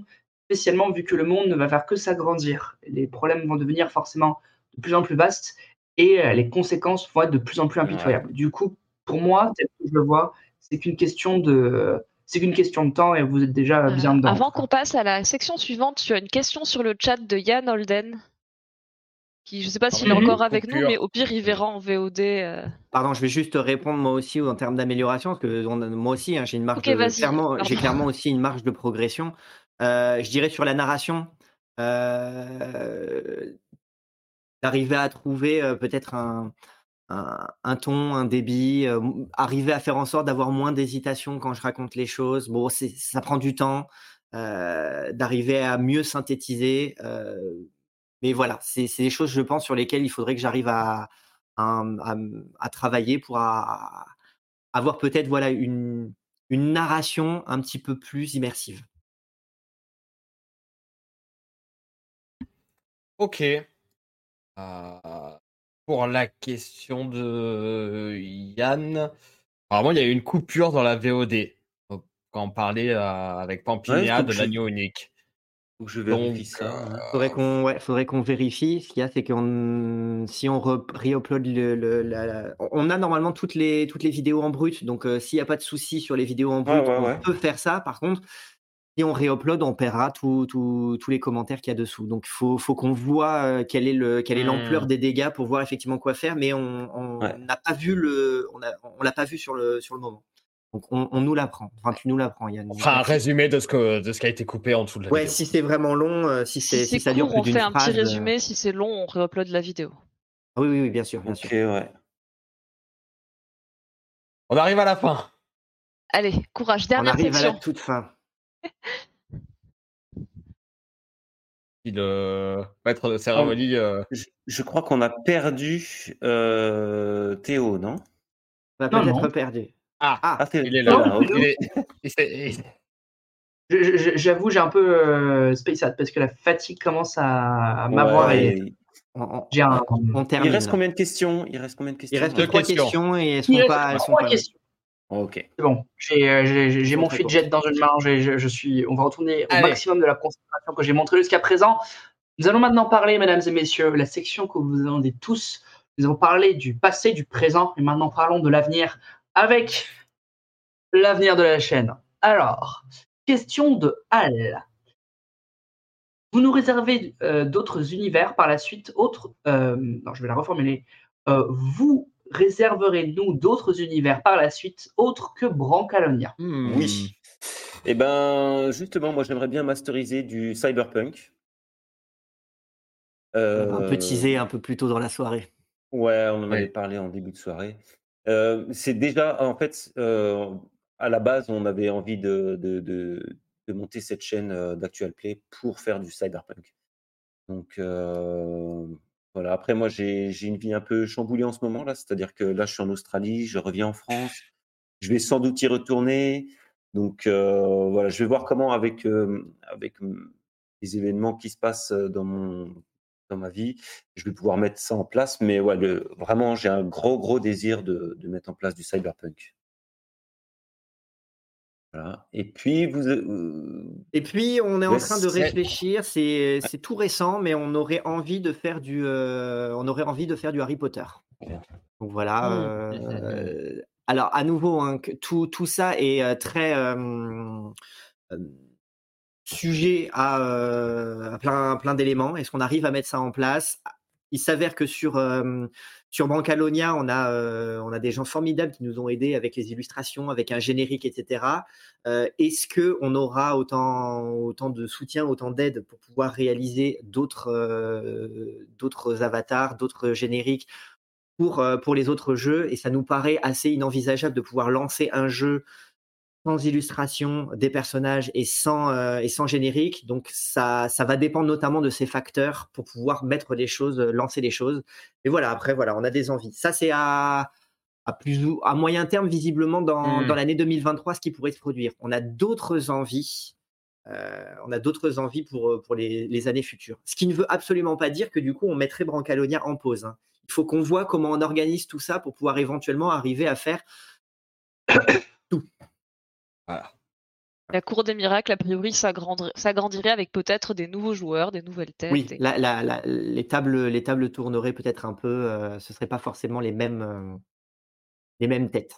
spécialement vu que le monde ne va faire que s'agrandir. Les problèmes vont devenir forcément de plus en plus vastes et euh, les conséquences vont être de plus en plus impitoyables. Du coup, pour moi, tel que je le vois, c'est qu'une question de c'est qu'une question de temps et vous êtes déjà bien dedans. Avant qu'on passe à la section suivante, tu as une question sur le chat de Yann Holden qui je sais pas s'il est encore avec nous, mais au pire il verra en VOD. Euh. Pardon, je vais juste répondre moi aussi en termes d'amélioration, parce que moi aussi hein, j'ai une marge clairement, j'ai clairement aussi une marge de progression. Euh, je dirais sur la narration, euh, d'arriver à trouver peut-être un, un, ton, un débit, arriver à faire en sorte d'avoir moins d'hésitation quand je raconte les choses. Bon, ça prend du temps. d'arriver à mieux synthétiser. Mais voilà, c'est des choses, je pense, sur lesquelles il faudrait que j'arrive à, à, travailler pour avoir peut-être voilà, une, une narration un petit peu plus immersive. Ok. Euh, pour la question de Yann, apparemment il y a eu une coupure dans la VOD. quand on parlait euh, avec Pampinia de l'agneau unique. Faut que je vérifie ça. Hein. Euh, faudrait qu'on ouais, faudrait qu'on vérifie. Ce qu'il y a, c'est qu'on si on re-upload le, le on a normalement toutes les toutes les vidéos en brut. Donc euh, s'il n'y a pas de souci sur les vidéos en brut, on peut faire ça. Par contre, si on réupload, on paiera tous les commentaires qu'il y a dessous. Donc il faut, qu'on voit euh, quelle est le quelle est l'ampleur mmh. des dégâts pour voir effectivement quoi faire. Mais on n'a pas vu le on, a, on l'a pas vu sur le sur le moment. Donc on, nous l'apprend. Enfin, tu nous l'apprends, Yann. Enfin, un résumé de ce, que, de ce qui a été coupé en dessous de la ouais, si c'est vraiment long, euh, si, c'est, si, ça dure plus on fait un petit résumé. Si c'est long, on réupload la vidéo. Ah oui, oui, bien sûr, bien sûr. Ouais. On arrive à la fin. Allez, courage, dernière section. On arrive à la toute fin. le maître de cérémonie. Euh, je, crois qu'on a perdu euh, Théo, non? On a peut-être perdu. Ah, ah, ah il est là. J'avoue, j'ai un peu euh, space parce que la fatigue commence à, m'avoir. Et... J'ai un... Il reste combien de questions? Il reste combien de questions? Il reste deux trois questions. et elles sont pas. Elles sont pas questions. ok. C'est bon. J'ai euh, mon jet dans une main. Je, je, suis. On va retourner au maximum de la concentration que j'ai montré jusqu'à présent. Nous allons maintenant parler, mesdames et messieurs, la section que vous attendez tous. Nous allons parler du passé, du présent, et maintenant parlons de l'avenir avec l'avenir de la chaîne. Alors, question de Hal. Vous nous réservez euh, d'autres univers par la suite, autres. Euh, non, je vais la reformuler. Euh, vous réserverez-nous d'autres univers par la suite, autres que Brancalonia? Hmm. Oui. Eh ben, justement, moi, j'aimerais bien masteriser du cyberpunk. Un peu teasé un peu plus tôt dans la soirée. Ouais, on en avait parlé en début de soirée c'est déjà, en fait, à la base, on avait envie de, de, de, monter cette chaîne d'Actual Play pour faire du cyberpunk. Donc, voilà. Après, moi, j'ai une vie un peu chamboulée en ce moment, là. C'est-à-dire que là, je suis en Australie, je reviens en France. Je vais sans doute y retourner. Donc, voilà, je vais voir comment, avec, avec les événements qui se passent dans mon dans ma vie. Je vais pouvoir mettre ça en place, mais ouais, vraiment, j'ai un gros, gros désir de, mettre en place du cyberpunk. Voilà. Et puis, vous. Euh, Et puis, on est en train de réfléchir. C'est tout récent, mais on aurait envie de faire du, euh, on aurait envie de faire du Harry Potter. Donc voilà. Mmh. Euh, alors, à nouveau, hein, tout, tout ça est très sujet à, à plein, plein d'éléments. Est-ce qu'on arrive à mettre ça en place? Il s'avère que sur, sur Brancalonia, on a, on a des gens formidables qui nous ont aidés avec les illustrations, avec un générique, etc. Est-ce qu'on aura autant, autant de soutien, autant d'aide pour pouvoir réaliser d'autres d'autres avatars, d'autres génériques pour, pour les autres jeux? Et ça nous paraît assez inenvisageable de pouvoir lancer un jeu sans illustration des personnages et sans, euh, et sans générique. Donc ça, ça va dépendre notamment de ces facteurs pour pouvoir mettre des choses, euh, lancer des choses. Et voilà, après, voilà, on a des envies. Ça, c'est à, à, plus ou à moyen terme, visiblement, dans, mmh. dans l'année 2023, ce qui pourrait se produire. On a d'autres envies on a d'autres envies pour, pour les, années futures. Ce qui ne veut absolument pas dire que du coup, on mettrait Brancalonia en pause. Hein. Il faut qu'on voit comment on organise tout ça pour pouvoir éventuellement arriver à faire tout. Voilà. La cour des miracles, a priori, s'agrandirait avec peut-être des nouveaux joueurs, des nouvelles têtes. Oui, les, tables, les tables tourneraient peut-être un peu, euh, ce ne seraient pas forcément les mêmes, euh, les mêmes têtes.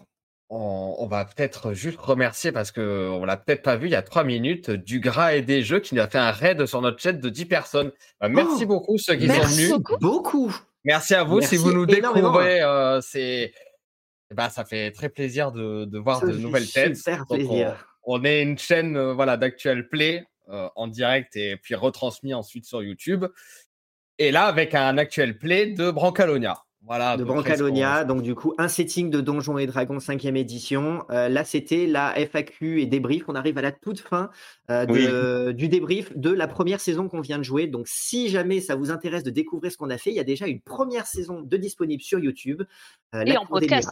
On, va peut-être juste remercier parce qu'on l'a peut-être pas vu il y a trois minutes du gras et des jeux qui nous a fait un raid sur notre chat de 10 personnes. Bah, merci oh, beaucoup ceux qui sont venus. Beaucoup. beaucoup. Merci à vous si vous nous découvrez. Euh, c'est, bah, ça fait très plaisir de, voir de nouvelles têtes. Super plaisir on est une chaîne euh, voilà, d'actuel play euh, en direct et puis retransmis ensuite sur YouTube. Et là, avec un actuel play de Brancalonia. Voilà, de Brancalonia, donc du coup, un setting de Donjons et Dragons 5e édition. Euh, là, c'était la FAQ et débrief. On arrive à la toute fin du débrief de la première saison qu'on vient de jouer. Donc, si jamais ça vous intéresse de découvrir ce qu'on a fait, il y a déjà une première saison de disponible sur YouTube. et, en podcast.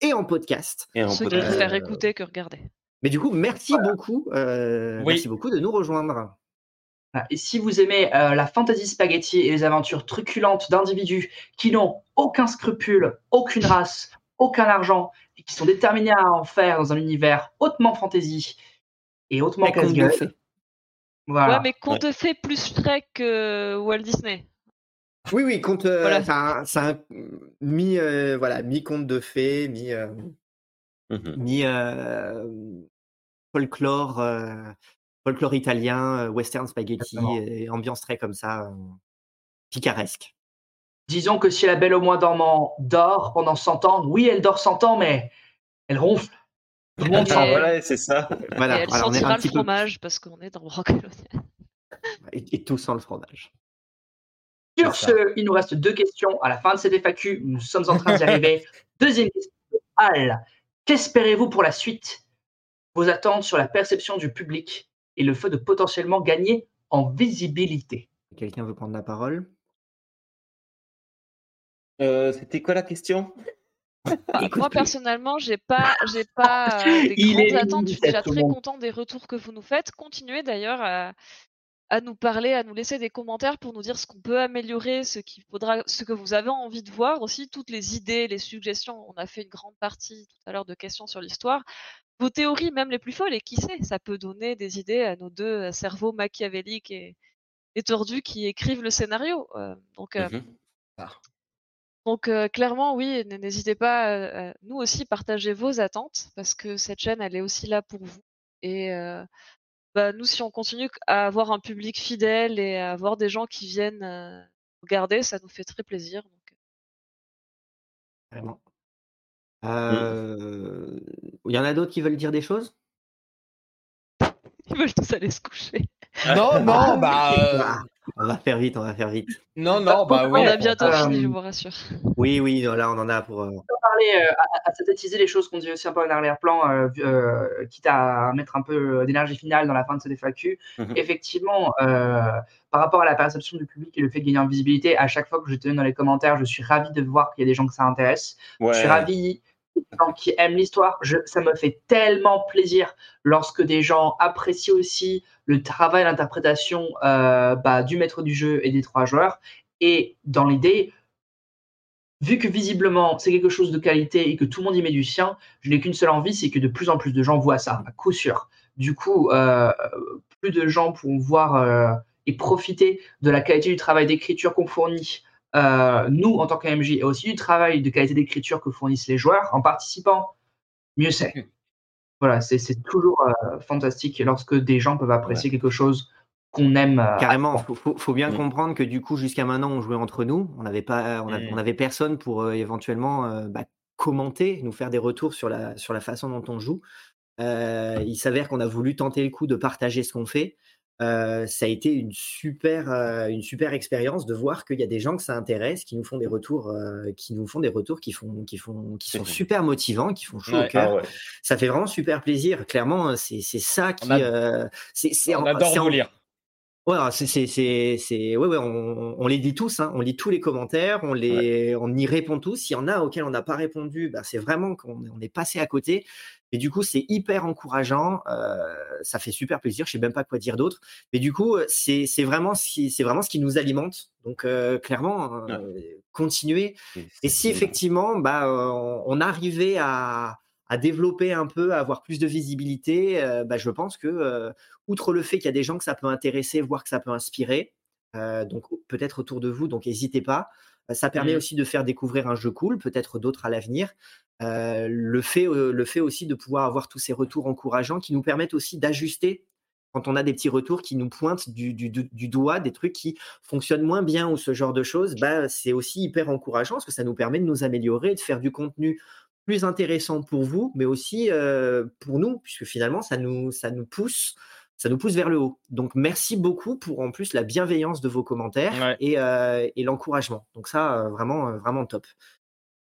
Et en podcast. Et en Ceux qui préfèrent écouter que regarder. Mais du coup, merci beaucoup. Euh, merci beaucoup de nous rejoindre. Ah, et si vous aimez euh, la fantasy spaghetti et les aventures truculentes d'individus qui n'ont aucun scrupule, aucune race, aucun argent et qui sont déterminés à en faire dans un univers hautement fantasy et hautement casse-gueule. Voilà. Ouais, mais qu'on te fait plus Shrek que Walt Disney. Oui, oui, compte. Euh, c'est un, mi, voilà, mi conte de fées, mi. Mmh mi folklore, folklore italien, western spaghetti, et ambiance très comme ça, picaresque. Disons que si la belle au moins dormant dort pendant 100 ans, oui, elle dort 100 ans, mais elle ronfle. voilà, c'est ça. Voilà, et elle sentira le fromage parce qu'on est dans Brocolonia. Et, et, tout sans le fromage. Sur ce, il nous reste deux questions à la fin de cette FAQ. Nous sommes en train d'y arriver. Deuxième question Al. Qu'espérez-vous pour la suite? Vos attentes sur la perception du public et le fait de potentiellement gagner en visibilité. Quelqu'un veut prendre la parole? Euh, C'était quoi la question? Moi personnellement, j'ai pas, j'ai pas euh, des grandes attentes. Je suis déjà très content des retours que vous nous faites. Continuez d'ailleurs à, à nous parler, à nous laisser des commentaires pour nous dire ce qu'on peut améliorer, ce qu'il faudra, ce que vous avez envie de voir aussi, toutes les idées, les suggestions. On a fait une grande partie tout à l'heure de questions sur l'histoire. Vos théories, même les plus folles, et qui sait, ça peut donner des idées à nos deux cerveaux machiavéliques et, tordus qui écrivent le scénario. Euh, donc, euh, mmh ah. donc euh, clairement, oui, n'hésitez pas, nous aussi, partager vos attentes, parce que cette chaîne, elle est aussi là pour vous. Et bah, nous, si on continue à avoir un public fidèle et à avoir des gens qui viennent euh, regarder, ça nous fait très plaisir. Donc... Vraiment. Il y en a d'autres qui veulent dire des choses? Ils veulent tous aller se coucher. Non, non, bah. On va faire vite, on va faire vite. Non, non, bah oui. On a bientôt fini, je vous rassure. Oui, oui, là, on en a pour. Euh... On va parler, euh, à, synthétiser les choses qu'on dit aussi un peu en arrière-plan, euh, euh, quitte à mettre un peu d'énergie finale dans la fin de cette FAQ. Mhm. Effectivement, par rapport à la perception du public et le fait de gagner en visibilité, à chaque fois que je te donne dans les commentaires, je suis ravi de voir qu'il y a des gens que ça intéresse. Je suis ravi qui aiment l'histoire. Ça me fait tellement plaisir lorsque des gens apprécient aussi le travail, l'interprétation euh, bah, du maître du jeu et des trois joueurs. Et dans l'idée, vu que visiblement c'est quelque chose de qualité et que tout le monde y met du sien, je n'ai qu'une seule envie, c'est que de plus en plus de gens voient ça, à coup sûr. Du coup, euh, plus de gens pourront voir euh, et profiter de la qualité du travail d'écriture qu'on fournit, nous, en tant qu'AMJ, et aussi du travail de qualité d'écriture que fournissent les joueurs en participant, mieux c'est. Voilà, c'est toujours euh, fantastique lorsque des gens peuvent apprécier quelque chose qu'on aime. Euh, Carrément, il faut, bien mm. comprendre que du coup, jusqu'à maintenant, on jouait entre nous. On n'avait pas, on, mm. avait personne pour éventuellement bah, commenter, nous faire des retours sur la, sur la façon dont on joue. il s'avère qu'on a voulu tenter le coup de partager ce qu'on fait ça a été une super, une super expérience de voir qu'il y a des gens que ça intéresse, qui nous font des retours, qui nous font des retours qui font, qui font, qui sont super motivants, qui font chaud au cœur. Ah ça fait vraiment super plaisir. Clairement, c'est ça qui, c'est, on, adore vous lire. Ouais, c'est, c'est, ouais, ouais, on, les dit tous, hein, on lit tous les commentaires, on les, on y répond tous. S'il y en a auxquels on n'a pas répondu, bah, c'est vraiment qu'on est passé à côté. Et du coup, c'est hyper encourageant. ça fait super plaisir. Je sais même pas quoi dire d'autre. Mais du coup, c'est vraiment, c'est vraiment ce qui nous alimente. Donc, clairement, continuer. Et si effectivement, bah, on, arrivait à, développer un peu, à avoir plus de visibilité, bah, je pense que, outre le fait qu'il y a des gens que ça peut intéresser, voire que ça peut inspirer, donc peut-être autour de vous, donc n'hésitez pas. Ça permet mmh. aussi de faire découvrir un jeu cool, peut-être d'autres à l'avenir. le, fait, le fait aussi de pouvoir avoir tous ces retours encourageants qui nous permettent aussi d'ajuster quand on a des petits retours qui nous pointent du, doigt des trucs qui fonctionnent moins bien ou ce genre de choses, bah, c'est aussi hyper encourageant parce que ça nous permet de nous améliorer, de faire du contenu plus intéressant pour vous, mais aussi pour nous, puisque finalement, ça nous, ça nous pousse ça nous pousse vers le haut. Donc merci beaucoup pour en plus la bienveillance de vos commentaires euh, et, l'encouragement. Donc ça, euh, vraiment, euh, vraiment top.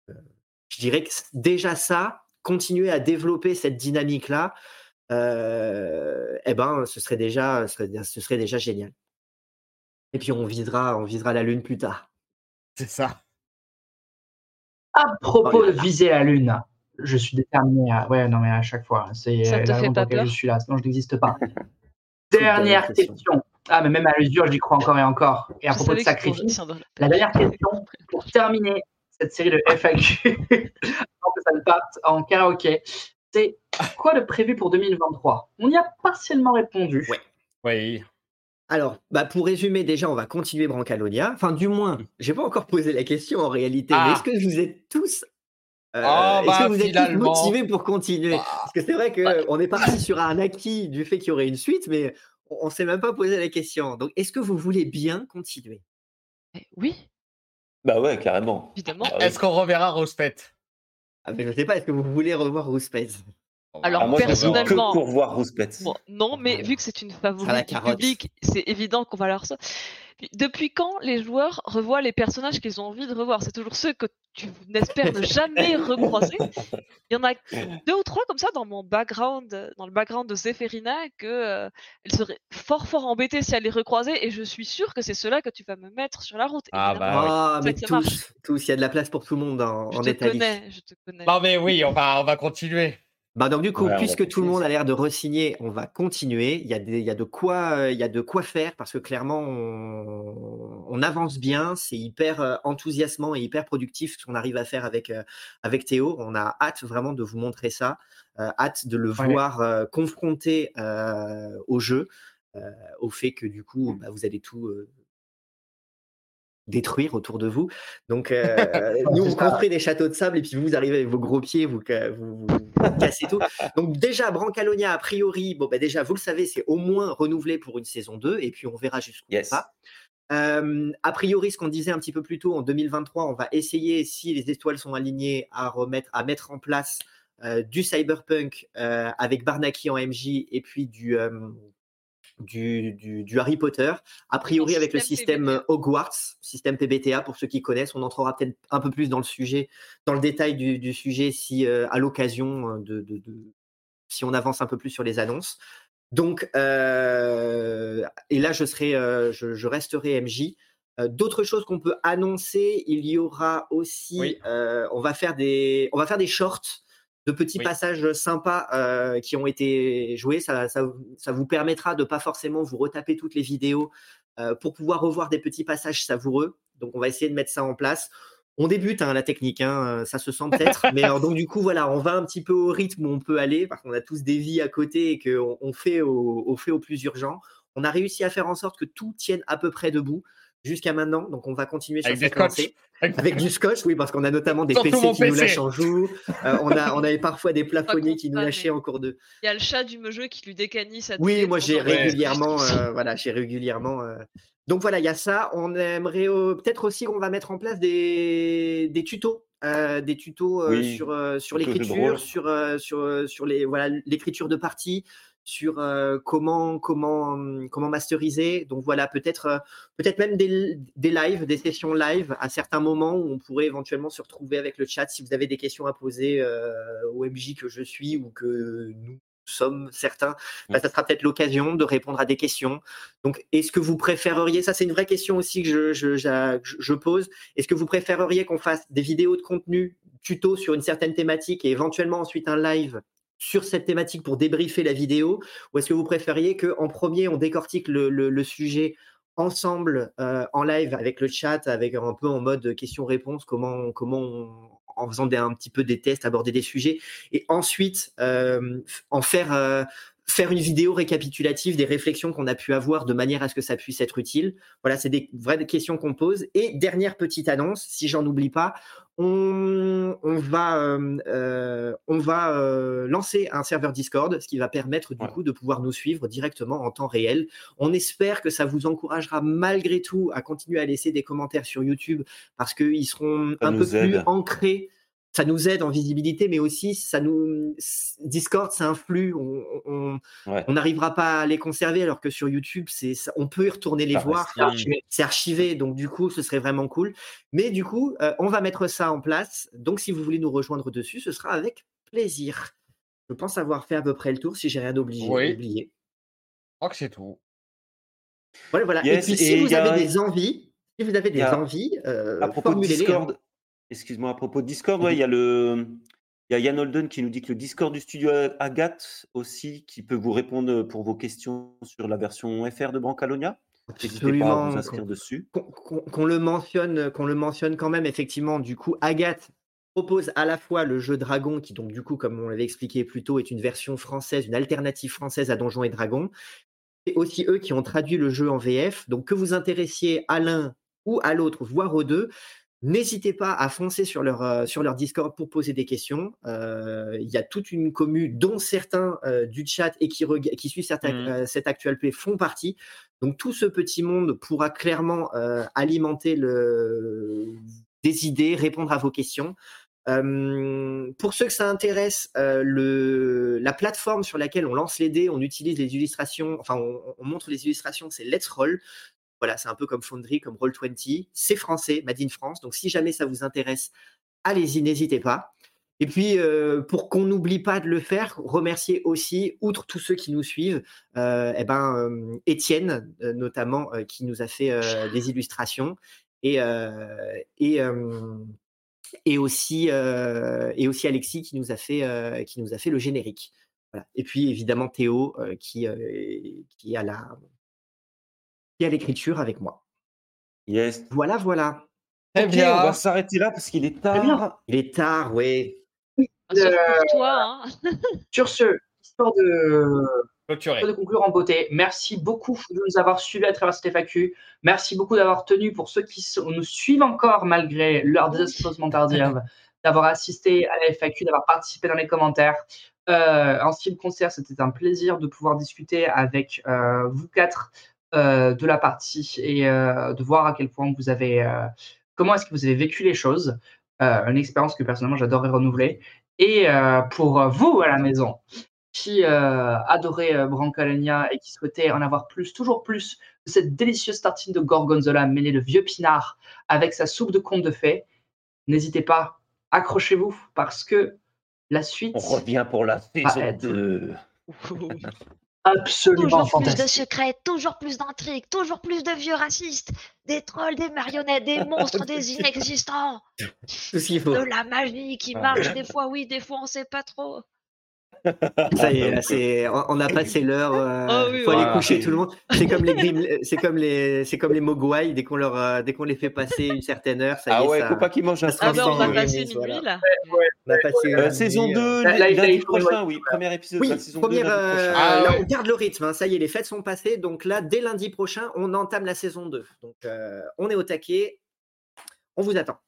je dirais que déjà ça, continuer à développer cette dynamique-là, eh ben, ce serait déjà, ce serait, déjà génial. Et puis on visera, on visera la lune plus tard. C'est ça. À propos oh de viser la lune, je suis déterminé à. Ouais, non, mais à chaque fois, c'est la raison pour laquelle je suis là, sinon je n'existe pas. Dernière question. Ah, mais même à l'usure, j'y crois encore et encore. Et à propos de sacrifice, la dernière question pour terminer cette série de FAQ, avant que ça ne parte en karaoké, c'est quoi de prévu pour 2023 On y a partiellement répondu. Oui. Oui. Alors, bah pour résumer, déjà, on va continuer Brancalonia. Enfin, du moins, mm. j'ai pas encore posé la question en réalité. Mais ah. est-ce que vous êtes tous euh, oh, est-ce que bah, vous êtes tous motivés pour continuer bah. Parce que c'est vrai qu'on est parti sur un acquis du fait qu'il y aurait une suite, mais on ne s'est même pas posé la question. Donc, est-ce que vous voulez bien continuer? Eh Oui. Bah ouais, carrément. Évidemment. Ah est-ce qu'on reverra Rospet ah, mais Je ne sais pas, est-ce que vous voulez revoir Rouspet alors ah, moi, personnellement, que pour voir Rouspet. non, mais vu que c'est une favorite du public, c'est évident qu'on va leur. Depuis quand les joueurs revoient les personnages qu'ils ont envie de revoir? C'est toujours ceux que tu n'espères ne jamais recroiser. Il y en a deux ou trois comme ça dans mon background, dans le background de Zéphérina, que euh, elle serait fort fort embêtée si elle les recroisait, et je suis sûre que c'est ceux-là que tu vas me mettre sur la route. Ah bah ah, mais tous, tous, il y a de la place pour tout le monde en, je te Connais, je te connais. Non mais oui, on va, on va continuer. Bah donc du coup, puisque tout le monde a l'air de resigner, on va continuer. Il y a, il y a de quoi, euh, il y a de quoi faire parce que clairement, on, avance bien. C'est hyper euh, enthousiasmant et hyper productif ce qu'on arrive à faire avec euh, avec Théo. On a hâte vraiment de vous montrer ça, hâte de le voir confronté au jeu, au fait que du coup, bah, vous allez tout détruire autour de vous. Donc, euh, nous, on construit des châteaux de sable et puis vous, vous arrivez avec vos gros pieds, vous, vous, cassez tout. Donc, déjà, Brancalonia, a priori, bon, bah, déjà, vous le savez, c'est au moins renouvelé pour une saison 2 et puis on verra jusqu'où yes. ça. Euh, a priori, ce qu'on disait un petit peu plus tôt, en 2023, on va essayer, si les étoiles sont alignées, à remettre, à mettre en place euh, du cyberpunk avec Barnaki en MJ et puis du, du, du, Harry Potter, a priori avec le système Hogwarts, système PBTA pour ceux qui connaissent. On entrera peut-être un peu plus dans le sujet, dans le détail du, du sujet si euh, à l'occasion euh, de, de, de, si on avance un peu plus sur les annonces. Donc, euh, et là je serai, euh, je, je, resterai MJ. D'autres choses qu'on peut annoncer, il y aura aussi, on va faire des, on va faire des shorts de petits passages sympas euh, qui ont été joués. Ça, ça, vous permettra de pas forcément vous retaper toutes les vidéos euh, pour pouvoir revoir des petits passages savoureux. Donc, on va essayer de mettre ça en place. On débute hein, la technique, hein, ça se sent peut-être, mais donc du coup voilà, on va un petit peu au rythme où on peut aller, parce qu'on a tous des vies à côté et qu'on on fait au, fait au plus urgent. On a réussi à faire en sorte que tout tienne à peu près debout jusqu'à maintenant. Donc, on va continuer sur cette lancée. Avec du scotch, oui, parce qu'on a notamment des PC qui nous lâchent en joue. Euh, on, a, on avait parfois des plafonniers qui nous lâchaient en cours de. Il y a le chat du jeu qui lui décanise sa Oui, moi j'ai régulièrement. Euh, voilà, j'ai régulièrement. Euh. Donc voilà, il y a ça. On aimerait peut-être aussi qu'on va mettre en place des, des tutos. des tutos sur, sur l'écriture, sur, sur, sur les voilà l'écriture de partie, sur comment comment comment masteriser. Donc voilà, peut-être peut-être même des, des, lives, des sessions live à certains moments où on pourrait éventuellement se retrouver avec le chat si vous avez des questions à poser au MJ que je suis ou que nous sommes certains, bah, ça sera peut-être l'occasion de répondre à des questions. Donc, est-ce que vous préféreriez, ça c'est une vraie question aussi que je, je, je pose, est-ce que vous préféreriez qu'on fasse des vidéos de contenu tuto sur une certaine thématique et éventuellement ensuite un live sur cette thématique pour débriefer la vidéo ou est-ce que vous préfériez qu'en premier on décortique le, sujet ensemble euh, en live avec le chat, avec un peu en mode question-réponse, comment, comment en faisant un petit peu des tests, aborder des sujets, et ensuite euh, en faire, euh, faire une vidéo récapitulative des réflexions qu'on a pu avoir de manière à ce que ça puisse être utile. Voilà, c'est des vraies questions qu'on pose. Et dernière petite annonce, si j'en oublie pas, on, va, euh, euh, on va euh, lancer un serveur Discord, ce qui va permettre du coup de pouvoir nous suivre directement en temps réel. On espère que ça vous encouragera malgré tout à continuer à laisser des commentaires sur YouTube parce qu'ils seront un peu plus ancrés ça nous aide en visibilité, mais aussi ça nous Discord, c'est un flux. On n'arrivera pas à les conserver, alors que sur YouTube, c'est on peut y retourner les voir. C'est archivé. donc du coup, ce serait vraiment cool. Mais du coup, euh, on va mettre ça en place. Donc, si vous voulez nous rejoindre dessus, ce sera avec plaisir. Je pense avoir fait à peu près le tour. Si j'ai rien oublié, oublié. Je crois que c'est tout. Voilà, voilà. et puis, si vous avez des envies, si vous avez des envies, euh, à propos de hein. Discord, Excuse-moi, à propos de Discord, il y a le. Il y a Yann Holden qui nous dit que le Discord du studio Agathe aussi, qui peut vous répondre pour vos questions sur la version FR de Brancalonia. N'hésitez pas à vous inscrire dessus. Qu'on le mentionne, qu'on le mentionne quand même, effectivement. Du coup, Agathe propose à la fois le jeu Dragon, qui donc du coup, comme on l'avait expliqué plus tôt, est une version française, une alternative française à Donjons et Dragons, et aussi eux qui ont traduit le jeu en VF. Donc que vous intéressiez à l'un ou à l'autre, voire aux deux, N'hésitez pas à foncer sur leur, euh, sur leur Discord pour poser des questions. Euh, il y a toute une commu, dont certains euh, du chat et qui, qui suivent cette, mmh. cette actualité font partie. Donc tout ce petit monde pourra clairement alimenter le... des idées, répondre à vos questions. pour ceux que ça intéresse, le, la plateforme sur laquelle on lance les dés, on utilise les illustrations, enfin on, on montre les illustrations, c'est Let's Roll. Voilà, c'est un peu comme Foundry, comme Roll20. C'est français, Made in France. Donc, si jamais ça vous intéresse, allez-y, n'hésitez pas. Et puis, euh, pour qu'on n'oublie pas de le faire, remercier aussi, outre tous ceux qui nous suivent, euh, eh ben, euh, Étienne, notamment, qui nous a fait des illustrations, et, aussi, et aussi Alexis qui nous a fait, le générique. Et puis, évidemment, Théo, qui, qui a la, et à l'écriture avec moi. Yes. Voilà, voilà. Très bien. On va s'arrêter là parce qu'il est tard. Il est tard, oui. Euh, toi, hein. Sur ce, histoire de... de conclure en beauté, merci beaucoup de nous avoir suivis à travers cette FAQ. Merci beaucoup d'avoir tenu pour ceux qui nous suivent encore malgré leur désespérement tardive, d'avoir assisté à la FAQ, d'avoir participé dans les commentaires. Euh, en ce qui me concerne, c'était un plaisir de pouvoir discuter avec euh, vous quatre euh, de la partie et euh, de voir à quel point vous avez, euh, comment est-ce que vous avez vécu les choses. une expérience que personnellement j'adorerais renouveler. Et pour vous à la maison, qui adorait Brancalenia et qui souhaitait en avoir plus, toujours plus, de cette délicieuse tartine de gorgonzola mêlée de vieux pinard avec sa soupe de conte de fées, n'hésitez pas, accrochez-vous parce que la suite. On revient pour la saison 2. absolument toujours plus de secrets, toujours plus d'intrigues, toujours plus de vieux racistes, des trolls, des marionnettes, des monstres, des inexistants. De la magie qui marche des fois, oui, des fois on sait pas trop. Ça y est, on a passé l'heure. Euh, ah faut aller coucher tout le monde. C'est comme les c'est comme les, c'est comme les mogwai. Dès qu'on leur, euh, dès qu'on les fait passer une certaine heure, ça y est. Ah ouais, faut pas qu'ils mangent un Ah on va passer minuit là. On a passé euh, saison 2, lundi prochain, oui, premier épisode de la saison 2. Ah là, on garde le rythme. Hein. Ça y est, les fêtes sont passées, donc là, dès lundi prochain, on entame la saison 2. Donc, on est au taquet. On vous attend.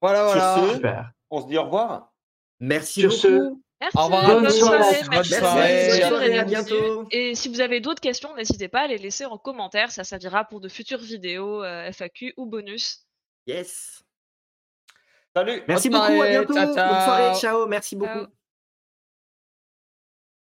Voilà, voilà. On se dit au revoir. Merci beaucoup. Merci. Au revoir. Bonne, soirée. Merci. Soirée. à bientôt. Et si vous avez d'autres questions, n'hésitez pas à les laisser en commentaire. Ça servira pour de futures vidéos euh, FAQ ou bonus. Yes. Salut. Merci beaucoup. À bientôt. Bonne soirée. Ciao. Merci beaucoup.